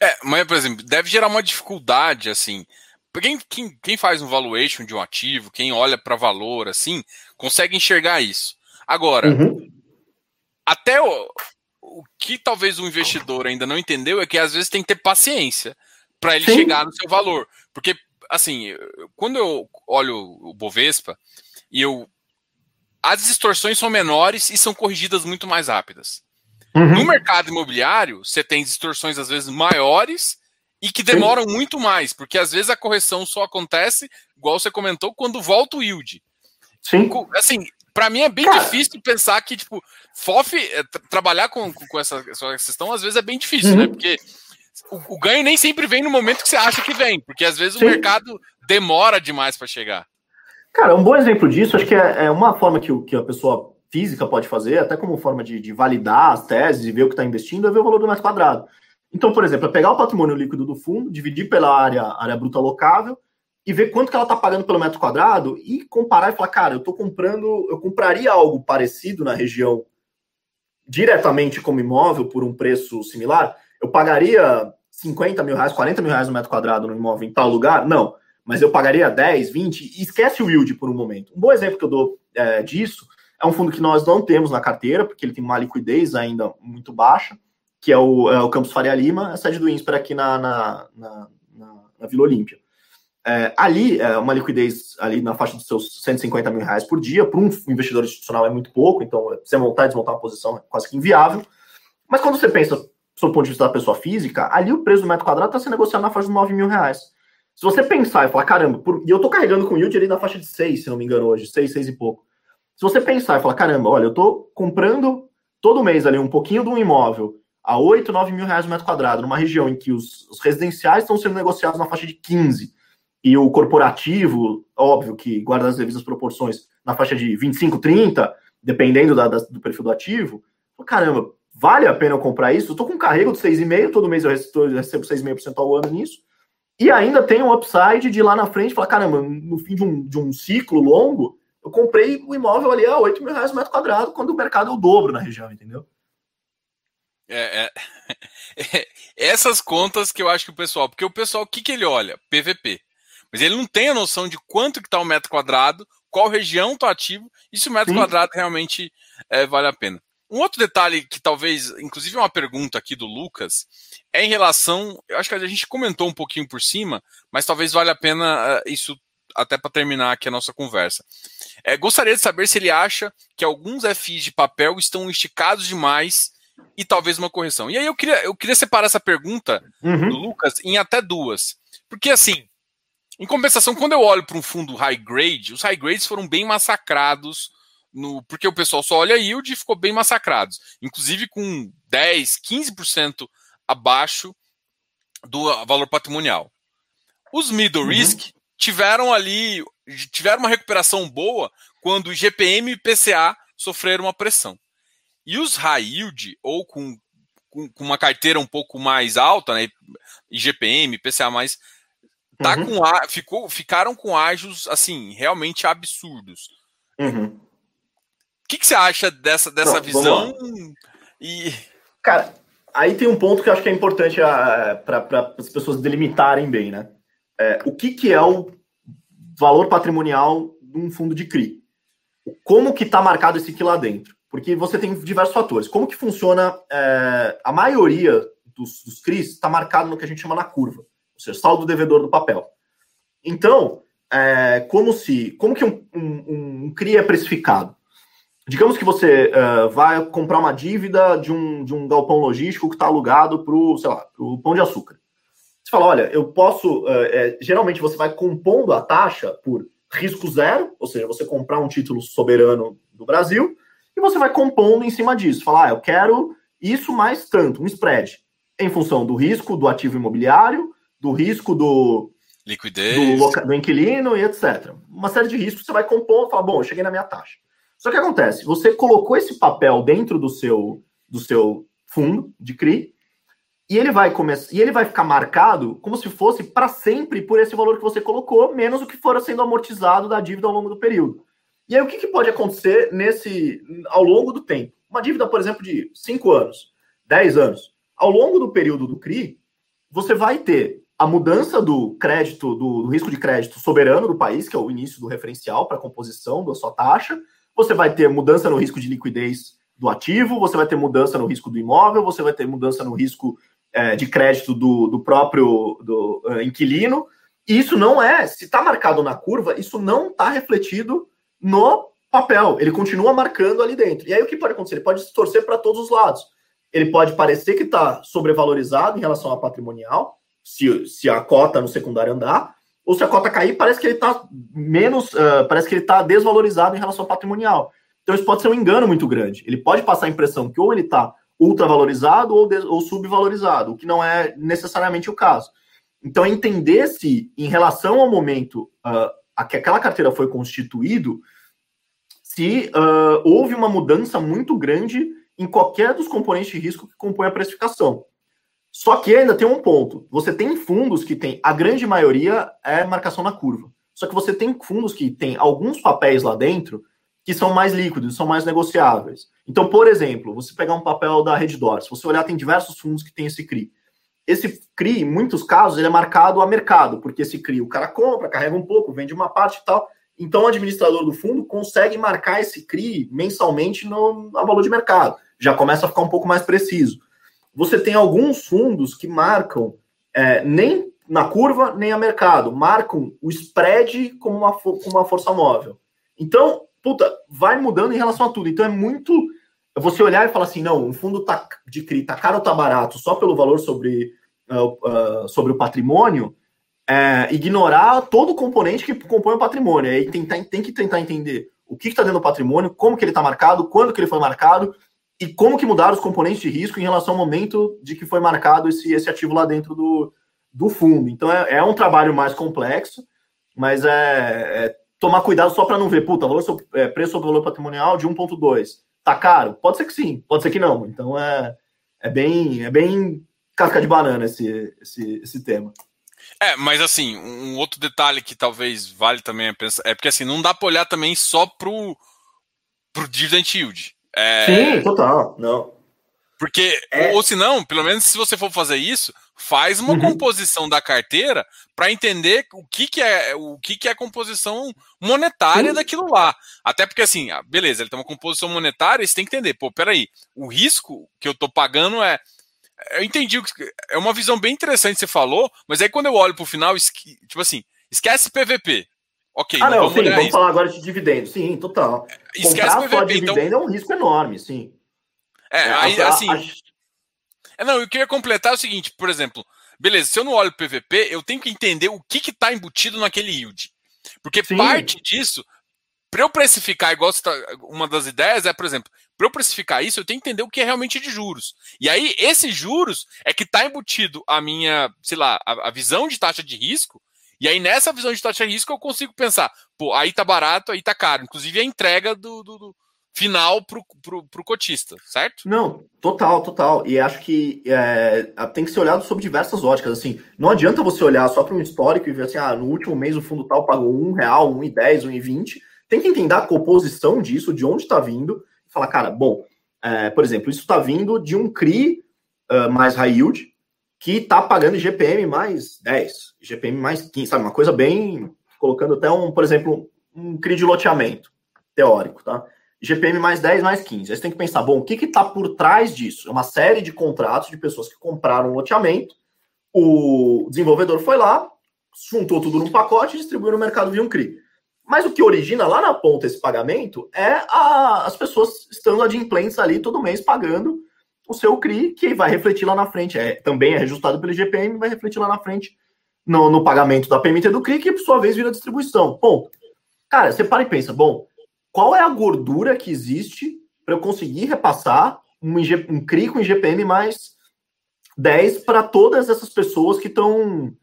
É, mas por exemplo, deve gerar uma dificuldade assim. Quem, quem, quem faz um valuation de um ativo, quem olha para valor assim, consegue enxergar isso. Agora, uhum. até o, o que talvez o investidor ainda não entendeu é que às vezes tem que ter paciência para ele Sim. chegar no seu valor. Porque, assim, quando eu olho o Bovespa e eu. As distorções são menores e são corrigidas muito mais rápidas. Uhum. No mercado imobiliário, você tem distorções às vezes maiores e que demoram muito mais, porque às vezes a correção só acontece, igual você comentou, quando volta o yield. Sim. Assim, para mim é bem Cara. difícil pensar que, tipo, FOF, é, trabalhar com, com essa, essa questão às vezes é bem difícil, né? uhum. né? Porque o, o, ganho nem sempre vem no momento que você acha que vem, porque às vezes Sim. o mercado demora demais para chegar. Cara, um bom exemplo disso, acho que é, é uma forma que, que a pessoa física pode fazer, até como forma de, de validar as teses e ver o que está investindo, é ver o valor do metro quadrado. Então, por exemplo, é pegar o patrimônio líquido do fundo, dividir pela área, área bruta locável e ver quanto que ela está pagando pelo metro quadrado e comparar e falar, cara, eu estou comprando, eu compraria algo parecido na região diretamente como imóvel por um preço similar, eu pagaria 50 mil reais, 40 mil reais no metro quadrado no imóvel em tal lugar? Não. Mas eu pagaria 10, 20 e esquece o yield por um momento. Um bom exemplo que eu dou é, disso é um fundo que nós não temos na carteira, porque ele tem uma liquidez ainda muito baixa, que é o, é o Campus Faria Lima, a sede do INSPER aqui na, na, na, na, Vila Olímpia. É, ali, é uma liquidez ali na faixa dos seus 150 mil reais por dia, para um investidor institucional é muito pouco, então você montar e desmontar uma posição é quase que inviável. Mas quando você pensa, sob o ponto de vista da pessoa física, ali o preço do metro quadrado está sendo negociado na faixa de 9 mil reais. Se você pensar e falar, caramba, por... e eu estou carregando com yield ali na faixa de 6, se não me engano, hoje, 6, 6 e pouco. Se você pensar e falar, caramba, olha, eu estou comprando todo mês ali um pouquinho de um imóvel a 8, 9 mil reais no metro quadrado, numa região em que os, os residenciais estão sendo negociados na faixa de 15 e o corporativo, óbvio que guarda as devidas proporções, na faixa de 25, 30, dependendo da, da, do perfil do ativo, caramba, vale a pena eu comprar isso? Eu tô com um carrego de 6,5, todo mês eu recebo, eu recebo 6,5% ao ano nisso, e ainda tem um upside de lá na frente, falar, caramba, no fim de um, de um ciclo longo, eu comprei o imóvel ali a 8 mil reais o metro quadrado, quando o mercado é o dobro na região, entendeu? É, [laughs] é, essas contas que eu acho que o pessoal, porque o pessoal, o que, que ele olha? PVP. Mas ele não tem a noção de quanto que está o metro quadrado, qual região está ativo e se o metro Sim. quadrado realmente é, vale a pena. Um outro detalhe que talvez, inclusive é uma pergunta aqui do Lucas, é em relação, eu acho que a gente comentou um pouquinho por cima, mas talvez valha a pena uh, isso até para terminar aqui a nossa conversa. É, gostaria de saber se ele acha que alguns FIs de papel estão esticados demais e talvez uma correção. E aí eu queria, eu queria separar essa pergunta uhum. do Lucas em até duas. Porque assim, em compensação, quando eu olho para um fundo high grade, os high grades foram bem massacrados, no, porque o pessoal só olha yield e ficou bem massacrados. Inclusive com 10, 15% abaixo do valor patrimonial. Os middle uhum. risk tiveram ali, tiveram uma recuperação boa quando o GPM e PCA sofreram uma pressão. E os high yield, ou com, com, com uma carteira um pouco mais alta, né, IGPM, PCA mais, tá uhum. com ficou, ficaram com ágios assim realmente absurdos. Uhum. O que, que você acha dessa, dessa Não, visão? E cara, aí tem um ponto que eu acho que é importante ah, para as pessoas delimitarem bem, né? É, o que, que é o valor patrimonial de um fundo de CRI? Como que está marcado esse aqui lá dentro? Porque você tem diversos fatores. Como que funciona? É, a maioria dos, dos CRIs está marcado no que a gente chama na curva ou seja, saldo devedor do papel. Então, é, como se, como que um, um, um CRI é precificado? Digamos que você uh, vai comprar uma dívida de um, de um galpão logístico que está alugado para o, sei lá, pro pão de açúcar. Você fala, olha, eu posso. Uh, é, geralmente você vai compondo a taxa por risco zero, ou seja, você comprar um título soberano do Brasil, e você vai compondo em cima disso. Falar, ah, eu quero isso mais tanto, um spread, em função do risco do ativo imobiliário, do risco do, Liquidez. Do, do, inquilino e etc. Uma série de riscos você vai compor e fala, bom, eu cheguei na minha taxa. Só que acontece, você colocou esse papel dentro do seu, do seu fundo de CRI e ele vai começar e ele vai ficar marcado como se fosse para sempre por esse valor que você colocou, menos o que fora sendo amortizado da dívida ao longo do período. E aí o que, que pode acontecer nesse ao longo do tempo? Uma dívida, por exemplo, de 5 anos, 10 anos. Ao longo do período do CRI, você vai ter a mudança do crédito, do, do, risco de crédito soberano do país, que é o início do referencial para a composição da sua taxa, você vai ter mudança no risco de liquidez do ativo, você vai ter mudança no risco do imóvel, você vai ter mudança no risco é, de crédito do, do próprio do, uh, inquilino. E isso não é, se está marcado na curva, isso não está refletido no papel. Ele continua marcando ali dentro. E aí o que pode acontecer? Ele pode se torcer para todos os lados ele pode parecer que está sobrevalorizado em relação à patrimonial, se, se a cota no secundário andar, ou se a cota cair, parece que ele está menos, uh, parece que ele está desvalorizado em relação ao patrimonial. Então isso pode ser um engano muito grande. Ele pode passar a impressão que ou ele está ultravalorizado ou, ou subvalorizado, o que não é necessariamente o caso. Então entender se, em relação ao momento uh, a que aquela carteira foi constituído, se uh, houve uma mudança muito grande em qualquer dos componentes de risco que compõem a precificação. Só que ainda tem um ponto. Você tem fundos que tem, a grande maioria é marcação na curva. Só que você tem fundos que tem alguns papéis lá dentro que são mais líquidos, são mais negociáveis. Então, por exemplo, você pegar um papel da Reddor, se você olhar, tem diversos fundos que tem esse CRI. Esse CRI, em muitos casos, ele é marcado a mercado, porque esse CRI o cara compra, carrega um pouco, vende uma parte e tal. Então, o administrador do fundo consegue marcar esse CRI mensalmente no, no valor de mercado já começa a ficar um pouco mais preciso. Você tem alguns fundos que marcam é, nem na curva, nem a mercado, marcam o spread como uma, como uma força móvel. Então, puta, vai mudando em relação a tudo. Então é muito. Você olhar e falar assim, não, um fundo tá de CRI tá caro ou tá barato só pelo valor sobre, uh, uh, sobre o patrimônio, é, ignorar todo o componente que compõe o patrimônio. Aí tentar, tem que tentar entender o que está dentro do patrimônio, como que ele está marcado, quando que ele foi marcado, e como que mudaram os componentes de risco em relação ao momento de que foi marcado esse, esse ativo lá dentro do, do fundo. Então é, é um trabalho mais complexo, mas é, é tomar cuidado só para não ver, puta, valor sobre, é, preço sobre valor patrimonial de 1,2. Tá caro? Pode ser que sim, pode ser que não. Então é, é bem é bem casca de banana esse, esse, esse tema. É, mas assim, um outro detalhe que talvez vale também a pensar, é porque assim, não dá para olhar também só pro, pro dividend yield. É... Sim, total. Não. Porque, é... ou se não, pelo menos se você for fazer isso, faz uma uhum. composição da carteira para entender o que, que é o que, que é a composição monetária Sim. daquilo lá. Até porque, assim, ah, beleza, ele tem uma composição monetária, você tem que entender, pô, peraí, o risco que eu tô pagando é. Eu entendi, é uma visão bem interessante que você falou, mas aí quando eu olho pro final, tipo assim, esquece PVP. Ok, ah, não, vamos, sim, vamos falar agora de dividendo. Sim, total. Esquece Comprar só dividendo então... é um risco enorme, sim. É, é aí, assim. A... É, não, eu queria completar o seguinte, por exemplo, beleza, se eu não olho o PVP, eu tenho que entender o que está embutido naquele yield. Porque sim. parte disso, para eu precificar, igual tá, uma das ideias é, por exemplo, para eu precificar isso, eu tenho que entender o que é realmente de juros. E aí, esses juros é que está embutido a minha, sei lá, a, a visão de taxa de risco e aí, nessa visão de taxa de risco, eu consigo pensar, pô, aí tá barato, aí tá caro. Inclusive a entrega do, do, do final pro, pro, pro, cotista, certo? Não, total, total. E acho que é, tem que ser olhado sob diversas óticas. Assim, não adianta você olhar só para um histórico e ver assim, ah, no último mês o fundo tal pagou um real, um e dez, um e vinte. Tem que entender a composição disso, de onde está vindo, e falar, cara, bom, é, por exemplo, isso está vindo de um CRI uh, mais high yield, que está pagando GPM mais 10, GPM mais 15, sabe? Uma coisa bem. Colocando até um, por exemplo, um CRI de loteamento teórico, tá? GPM mais 10, mais 15. Aí você tem que pensar, bom, o que está por trás disso? É uma série de contratos de pessoas que compraram um loteamento, o desenvolvedor foi lá, juntou tudo num pacote e distribuiu no mercado via um CRI. Mas o que origina lá na ponta esse pagamento é a, as pessoas estando adimplentes ali todo mês pagando o seu CRI, que vai refletir lá na frente. É, também é reajustado pelo IGPM, vai refletir lá na frente no, no pagamento da PMT do CRI, que por sua vez vira distribuição. Ponto. Cara, você para e pensa, bom, qual é a gordura que existe para eu conseguir repassar um, um CRI com IGPM mais 10 para todas essas pessoas que estão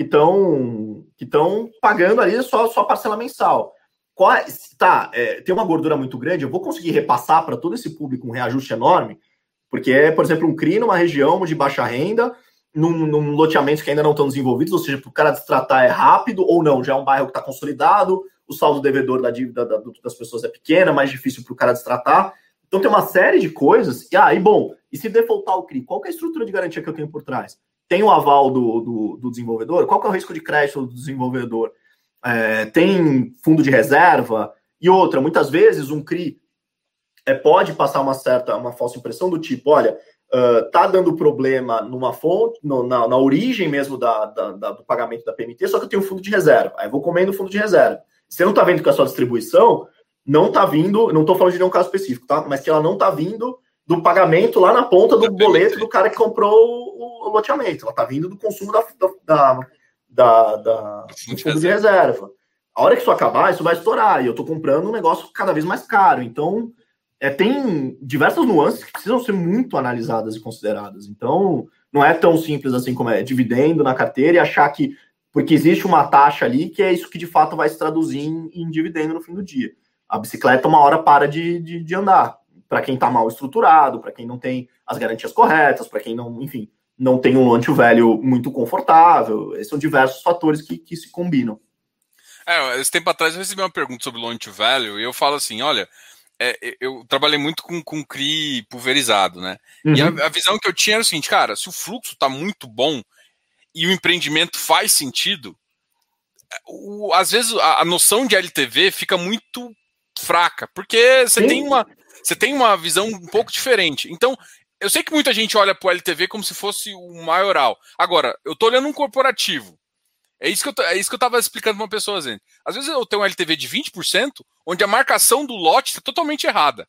que estão que estão pagando ali só só parcela mensal. Qual é, tá, é, tem uma gordura muito grande, eu vou conseguir repassar para todo esse público um reajuste enorme? Porque é, por exemplo, um CRI numa região de baixa renda, num, num loteamento que ainda não estão desenvolvidos, ou seja, para o cara destratar é rápido ou não, já é um bairro que está consolidado, o saldo devedor da dívida da, das pessoas é pequena, mais difícil para o cara destratar. Então tem uma série de coisas. E aí, ah, bom, e se defaultar o CRI, qual é a estrutura de garantia que eu tenho por trás? Tem o aval do, do, do desenvolvedor? Qual é o risco de crédito do desenvolvedor? É, tem fundo de reserva? E outra, muitas vezes um CRI é, pode passar uma certa, uma falsa impressão do tipo, olha, uh, tá dando problema numa fonte, no, na, na, origem mesmo da, da, da, do pagamento da PMT, só que eu tenho fundo de reserva. Aí eu vou comendo o fundo de reserva. Você não tá vendo que a sua distribuição não tá vindo, não tô falando de nenhum caso específico, tá? Mas que ela não tá vindo do pagamento lá na ponta do boleto do cara que comprou o, o loteamento. Ela está vindo do consumo da, da, da, da do fundo de reserva. A hora que isso acabar, isso vai estourar. E eu estou comprando um negócio cada vez mais caro. Então, é, tem diversas nuances que precisam ser muito analisadas e consideradas. Então, não é tão simples assim como é dividendo na carteira e achar que porque existe uma taxa ali que é isso que de fato vai se traduzir em, em dividendo no fim do dia. A bicicleta uma hora para de, de, de andar. Para quem está mal estruturado, para quem não tem as garantias corretas, para quem não, enfim, não tem um launch velho muito confortável. Esses são diversos fatores que, que se combinam. É, esse tempo atrás eu recebi uma pergunta sobre launch value e eu falo assim, olha, é, eu trabalhei muito com, com CRI pulverizado, né? Uhum. E a, a, visão que eu tinha era o seguinte, cara, se o fluxo está muito bom e o empreendimento faz sentido, o, às vezes a, a, noção de LTV fica muito fraca, porque você tem uma você tem uma visão um pouco diferente. Então, eu sei que muita gente olha para o LTV como se fosse o maioral. Agora, eu estou olhando um corporativo. É isso que eu, é isso que eu estava explicando para uma pessoa às vezes. Às vezes eu tenho um LTV de 20%, onde a marcação do lote está totalmente errada.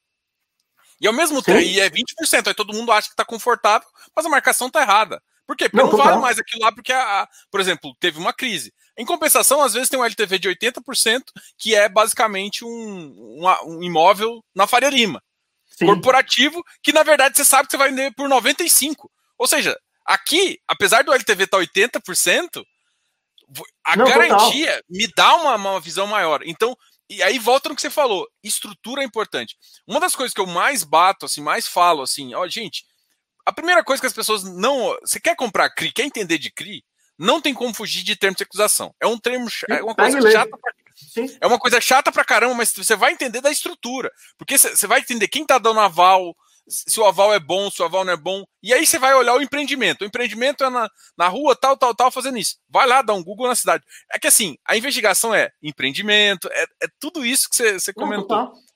E ao mesmo tempo, e é 20%, aí todo mundo acha que está confortável, mas a marcação está errada. Por quê? Porque não, não vale mais aquilo lá, porque, a, a, por exemplo, teve uma crise. Em compensação, às vezes tem um LTV de 80%, que é basicamente um, um, um imóvel na Faria Lima. Sim. Corporativo, que na verdade você sabe que você vai vender por 95%. Ou seja, aqui, apesar do LTV estar tá 80%, a Não, garantia total. me dá uma, uma visão maior. Então, e aí volta no que você falou, estrutura é importante. Uma das coisas que eu mais bato, assim, mais falo, assim, ó, gente, a primeira coisa que as pessoas não. Você quer comprar CRI, quer entender de CRI, não tem como fugir de termos de acusação. É um termo. É uma coisa chata pra, É uma coisa chata pra caramba, mas você vai entender da estrutura. Porque você vai entender quem tá dando aval, se o aval é bom, se o aval não é bom. E aí você vai olhar o empreendimento. O empreendimento é na, na rua, tal, tal, tal, fazendo isso. Vai lá, dá um Google na cidade. É que assim, a investigação é empreendimento, é, é tudo isso que você, você comentou. Não, é,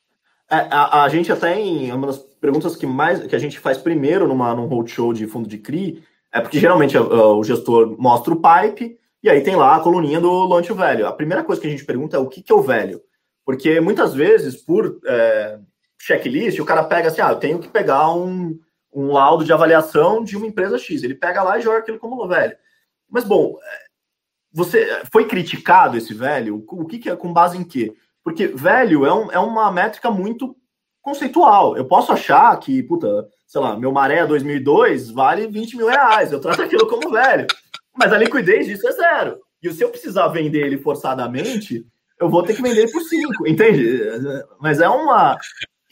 a, a, gente até em uma das perguntas que mais que a gente faz primeiro numa, num roadshow de fundo de CRI é porque geralmente o gestor mostra o pipe e aí tem lá a coluninha do launch velho. A primeira coisa que a gente pergunta é o que, que é o velho. Porque muitas vezes, por é, checklist, o cara pega assim, ah, eu tenho que pegar um, um laudo de avaliação de uma empresa X. Ele pega lá e joga aquilo como velho. Mas, bom, é, você foi criticado esse velho? O que, que é com base em quê? Porque velho é, um, é uma métrica muito conceitual. Eu posso achar que, puta, sei lá, meu maré 2002 vale 20 mil reais. Eu trato aquilo como velho. Mas a liquidez disso é zero. E se eu precisar vender ele forçadamente, eu vou ter que vender por 5, entende? Mas é uma.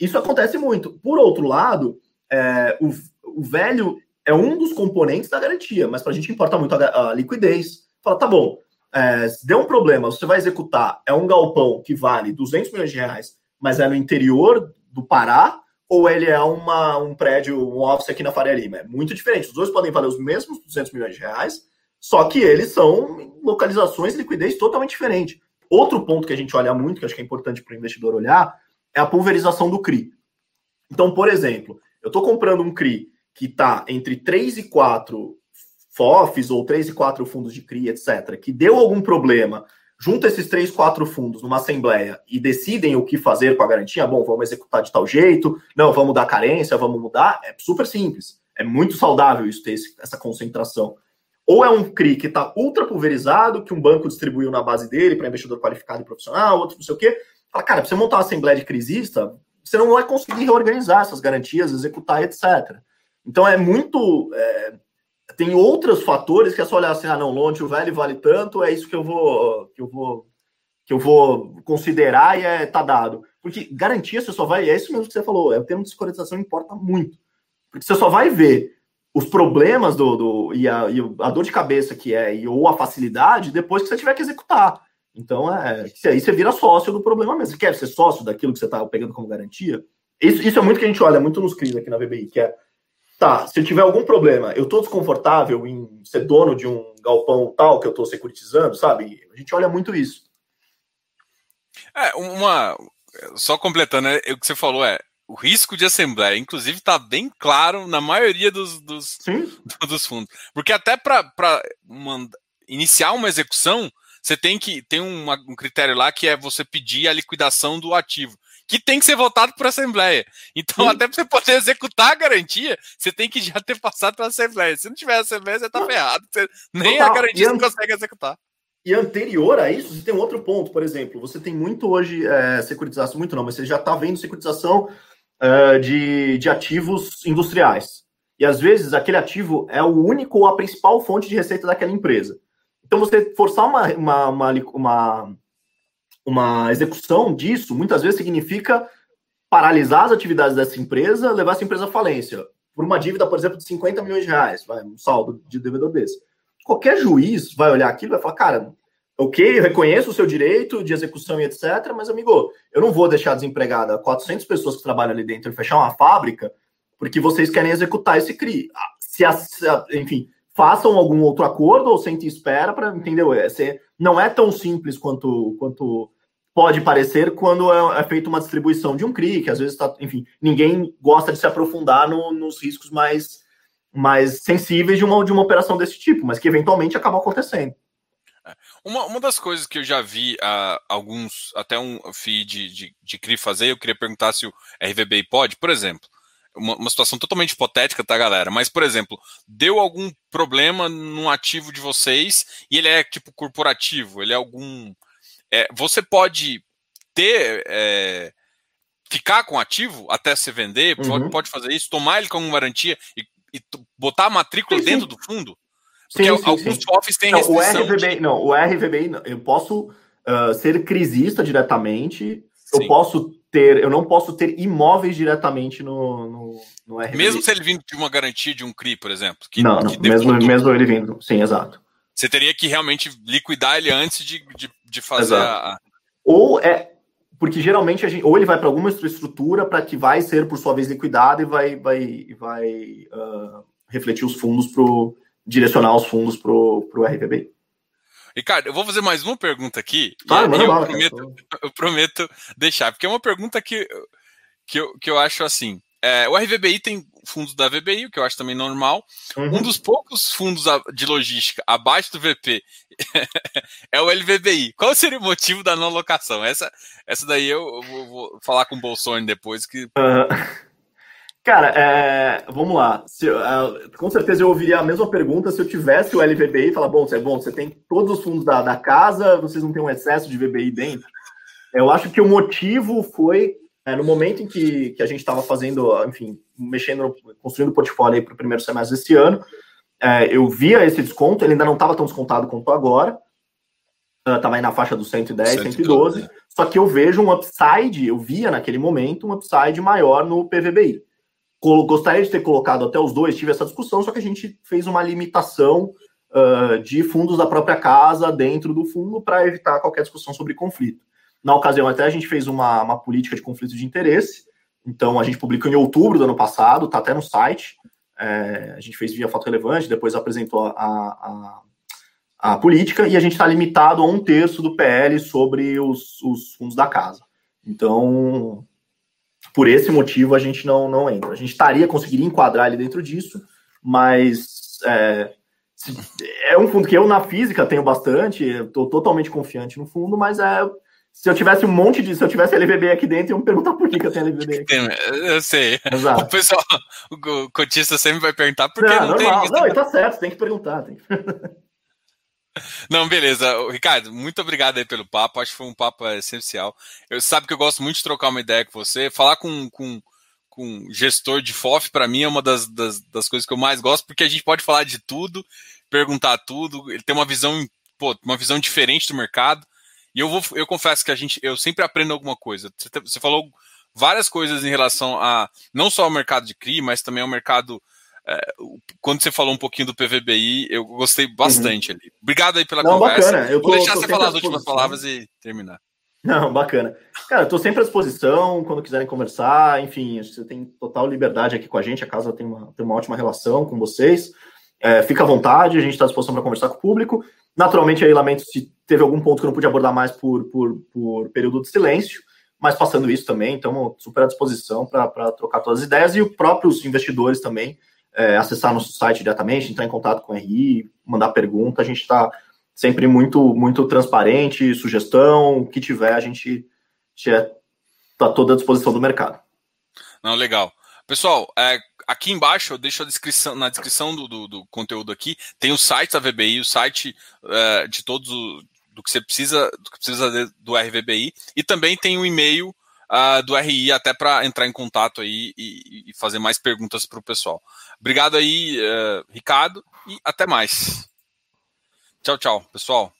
Isso acontece muito. Por outro lado, é, o, o velho é um dos componentes da garantia, mas para a gente importa muito a, a liquidez. Fala, tá bom, é, se deu um problema, você vai executar, é um galpão que vale 200 milhões de reais, mas é no interior do Pará, ou ele é uma, um prédio, um office aqui na Faria Lima? É muito diferente. Os dois podem valer os mesmos 200 milhões de reais, só que eles são localizações e liquidez totalmente diferentes. Outro ponto que a gente olha muito, que acho que é importante para o investidor olhar, é a pulverização do CRI. Então, por exemplo, eu estou comprando um CRI que está entre 3 e 4 FOFs ou 3 e 4 fundos de CRI, etc., que deu algum problema, junta esses 3, 4 fundos numa assembleia e decidem o que fazer com a garantia, bom, vamos executar de tal jeito, não, vamos dar carência, vamos mudar, é super simples. É muito saudável isso ter esse, essa concentração. Ou é um CRI que está ultra pulverizado, que um banco distribuiu na base dele para investidor qualificado e profissional, outro não sei o quê, Fala, cara, pra você montar uma assembleia de crisista, você não vai conseguir reorganizar essas garantias, executar, etc. Então é muito. É, tem outros fatores que é só olhar assim, ah, não, longe o velho vale tanto, é isso que eu vou que eu vou que eu vou considerar e é tá dado. Porque garantia você só vai, é isso mesmo que você falou, é o termo de securitização importa muito. Porque você só vai ver os problemas do, do e, a, e a dor de cabeça que é, e, ou a facilidade depois que você tiver que executar. Então, é, aí você vira sócio do problema mesmo. Você quer ser sócio daquilo que você está pegando como garantia? Isso, isso é muito que a gente olha muito nos CRIs aqui na VBI, que é, tá, se eu tiver algum problema, eu estou desconfortável em ser dono de um galpão tal que eu estou securitizando, sabe? A gente olha muito isso. É, uma... Só completando, né, o que você falou é, o risco de assembleia, inclusive, está bem claro na maioria dos, dos, dos fundos. Porque até para iniciar uma execução, você tem que tem uma, um critério lá que é você pedir a liquidação do ativo. Que tem que ser votado por assembleia. Então, Sim. até para você poder executar a garantia, você tem que já ter passado pela assembleia. Se não tiver assembleia, você está ferrado. Você, nem Total. a garantia você consegue executar. E anterior a isso, você tem um outro ponto, por exemplo, você tem muito hoje é, securitização, muito não, mas você já está vendo securitização é, de, de ativos industriais. E às vezes aquele ativo é o único ou a principal fonte de receita daquela empresa. Então você forçar uma, uma, uma, uma, uma execução disso, muitas vezes significa paralisar as atividades dessa empresa, levar essa empresa à falência. Por uma dívida, por exemplo, de 50 milhões de reais, vai, um saldo de devedor desse qualquer juiz vai olhar aquilo e vai falar, cara, ok, eu reconheço o seu direito de execução e etc, mas, amigo, eu não vou deixar desempregada 400 pessoas que trabalham ali dentro e fechar uma fábrica porque vocês querem executar esse CRI. Se, enfim, façam algum outro acordo ou sente espera para, entendeu? É, não é tão simples quanto, quanto pode parecer quando é, é feita uma distribuição de um CRI, que às vezes está, enfim, ninguém gosta de se aprofundar no, nos riscos mais mais sensíveis de uma, de uma operação desse tipo, mas que eventualmente acabam acontecendo. É. Uma, uma das coisas que eu já vi uh, alguns, até um feed de, de, de CRI fazer, eu queria perguntar se o RVBI pode, por exemplo, uma, uma, situação totalmente hipotética, tá, galera? Mas, por exemplo, deu algum problema no ativo de vocês e ele é tipo corporativo, ele é algum. É, você pode ter. É, ficar com ativo até se vender, uhum. pode, pode fazer isso, tomar ele como garantia e e botar a matrícula sim, dentro sim. do fundo? Porque sim, alguns FOFs têm não, o RVBI, de... Não, o RVBI, eu posso uh, ser crisista diretamente, eu posso ter, eu não posso ter imóveis diretamente no, no, no RVBI. Mesmo se ele vindo de uma garantia de um CRI, por exemplo? Que, não, não que mesmo, mesmo ele vindo, sim, exato. Você teria que realmente liquidar ele antes de, de, de fazer a... Ou é, porque geralmente a gente, ou ele vai para alguma estrutura para que vai ser por sua vez liquidado e vai, vai, vai uh, refletir os fundos para direcionar os fundos para o RPB. Ricardo, eu vou fazer mais uma pergunta aqui. Claro, e eu, mal, prometo, eu prometo deixar, porque é uma pergunta que, que, eu, que eu acho assim. É, o RVBI tem fundos da VBI, o que eu acho também normal. Uhum. Um dos poucos fundos de logística abaixo do VP [laughs] é o LVBI. Qual seria o motivo da não locação? Essa, essa daí eu vou, vou falar com o Bolsonaro depois. que. Uhum. Cara, é, vamos lá. Se, uh, com certeza eu ouviria a mesma pergunta se eu tivesse o LVBI e falar: bom, você, é bom, você tem todos os fundos da, da casa, vocês não têm um excesso de VBI dentro. Eu acho que o motivo foi é, no momento em que, que a gente estava fazendo, enfim, mexendo, construindo o portfólio para o primeiro semestre desse ano, é, eu via esse desconto, ele ainda não estava tão descontado quanto agora, estava uh, aí na faixa dos 110, 112, 112, só que eu vejo um upside, eu via naquele momento um upside maior no PVBI. Gostaria de ter colocado até os dois, tive essa discussão, só que a gente fez uma limitação uh, de fundos da própria casa dentro do fundo para evitar qualquer discussão sobre conflito. Na ocasião, até a gente fez uma, uma política de conflito de interesse. Então, a gente publicou em outubro do ano passado, está até no site. É, a gente fez via fato relevante, depois apresentou a, a, a política, e a gente está limitado a um terço do PL sobre os, os fundos da casa. Então, por esse motivo, a gente não, não entra. A gente estaria, conseguiria enquadrar ele dentro disso, mas é, é um fundo que eu, na física, tenho bastante, estou totalmente confiante no fundo, mas é se eu tivesse um monte de. Se eu tivesse LVB aqui dentro, iam me perguntar por que, que eu tenho LVB aqui. Eu sei. Exato. O pessoal, o cotista sempre vai perguntar por que não, não normal. tem. Não, e tá certo, tem que perguntar. Tem que... [laughs] Não, beleza. Ricardo, muito obrigado aí pelo papo. Acho que foi um papo essencial. Eu sabe que eu gosto muito de trocar uma ideia com você. Falar com, com, com gestor de FOF, para mim, é uma das, das, das, coisas que eu mais gosto, porque a gente pode falar de tudo, perguntar tudo. Ele tem uma visão, pô, uma visão diferente do mercado. E eu vou, eu confesso que a gente, eu sempre aprendo alguma coisa. Você, você falou várias coisas em relação a não só ao mercado de CRI, mas também ao mercado. É, quando você falou um pouquinho do PVBI, eu gostei bastante uhum. ali. Obrigado aí pela não, conversa. Bacana. Eu tô, vou deixar você falar as últimas palavras e terminar. Não, bacana. Cara, eu tô sempre à disposição quando quiserem conversar. Enfim, você tem total liberdade aqui com a gente. A casa tem uma, tem uma ótima relação com vocês. É, fica à vontade, a gente está à disposição para conversar com o público. Naturalmente, aí lamento se teve algum ponto que eu não pude abordar mais por, por, por período de silêncio, mas passando isso também, então super à disposição para trocar todas as ideias e os próprios investidores também é, acessar nosso site diretamente, entrar em contato com o RI, mandar pergunta, a gente está sempre muito muito transparente, sugestão, o que tiver, a gente está está toda à disposição do mercado. Não, legal. Pessoal, é, aqui embaixo eu deixo a descrição, na descrição do, do, do, conteúdo aqui, tem o site da VBI, o site é, de todos do que você precisa, do que precisa do RVBI, e também tem o e-mail uh, do RI até para entrar em contato aí e, e fazer mais perguntas para o pessoal. Obrigado aí, uh, Ricardo, e até mais. Tchau, tchau, pessoal.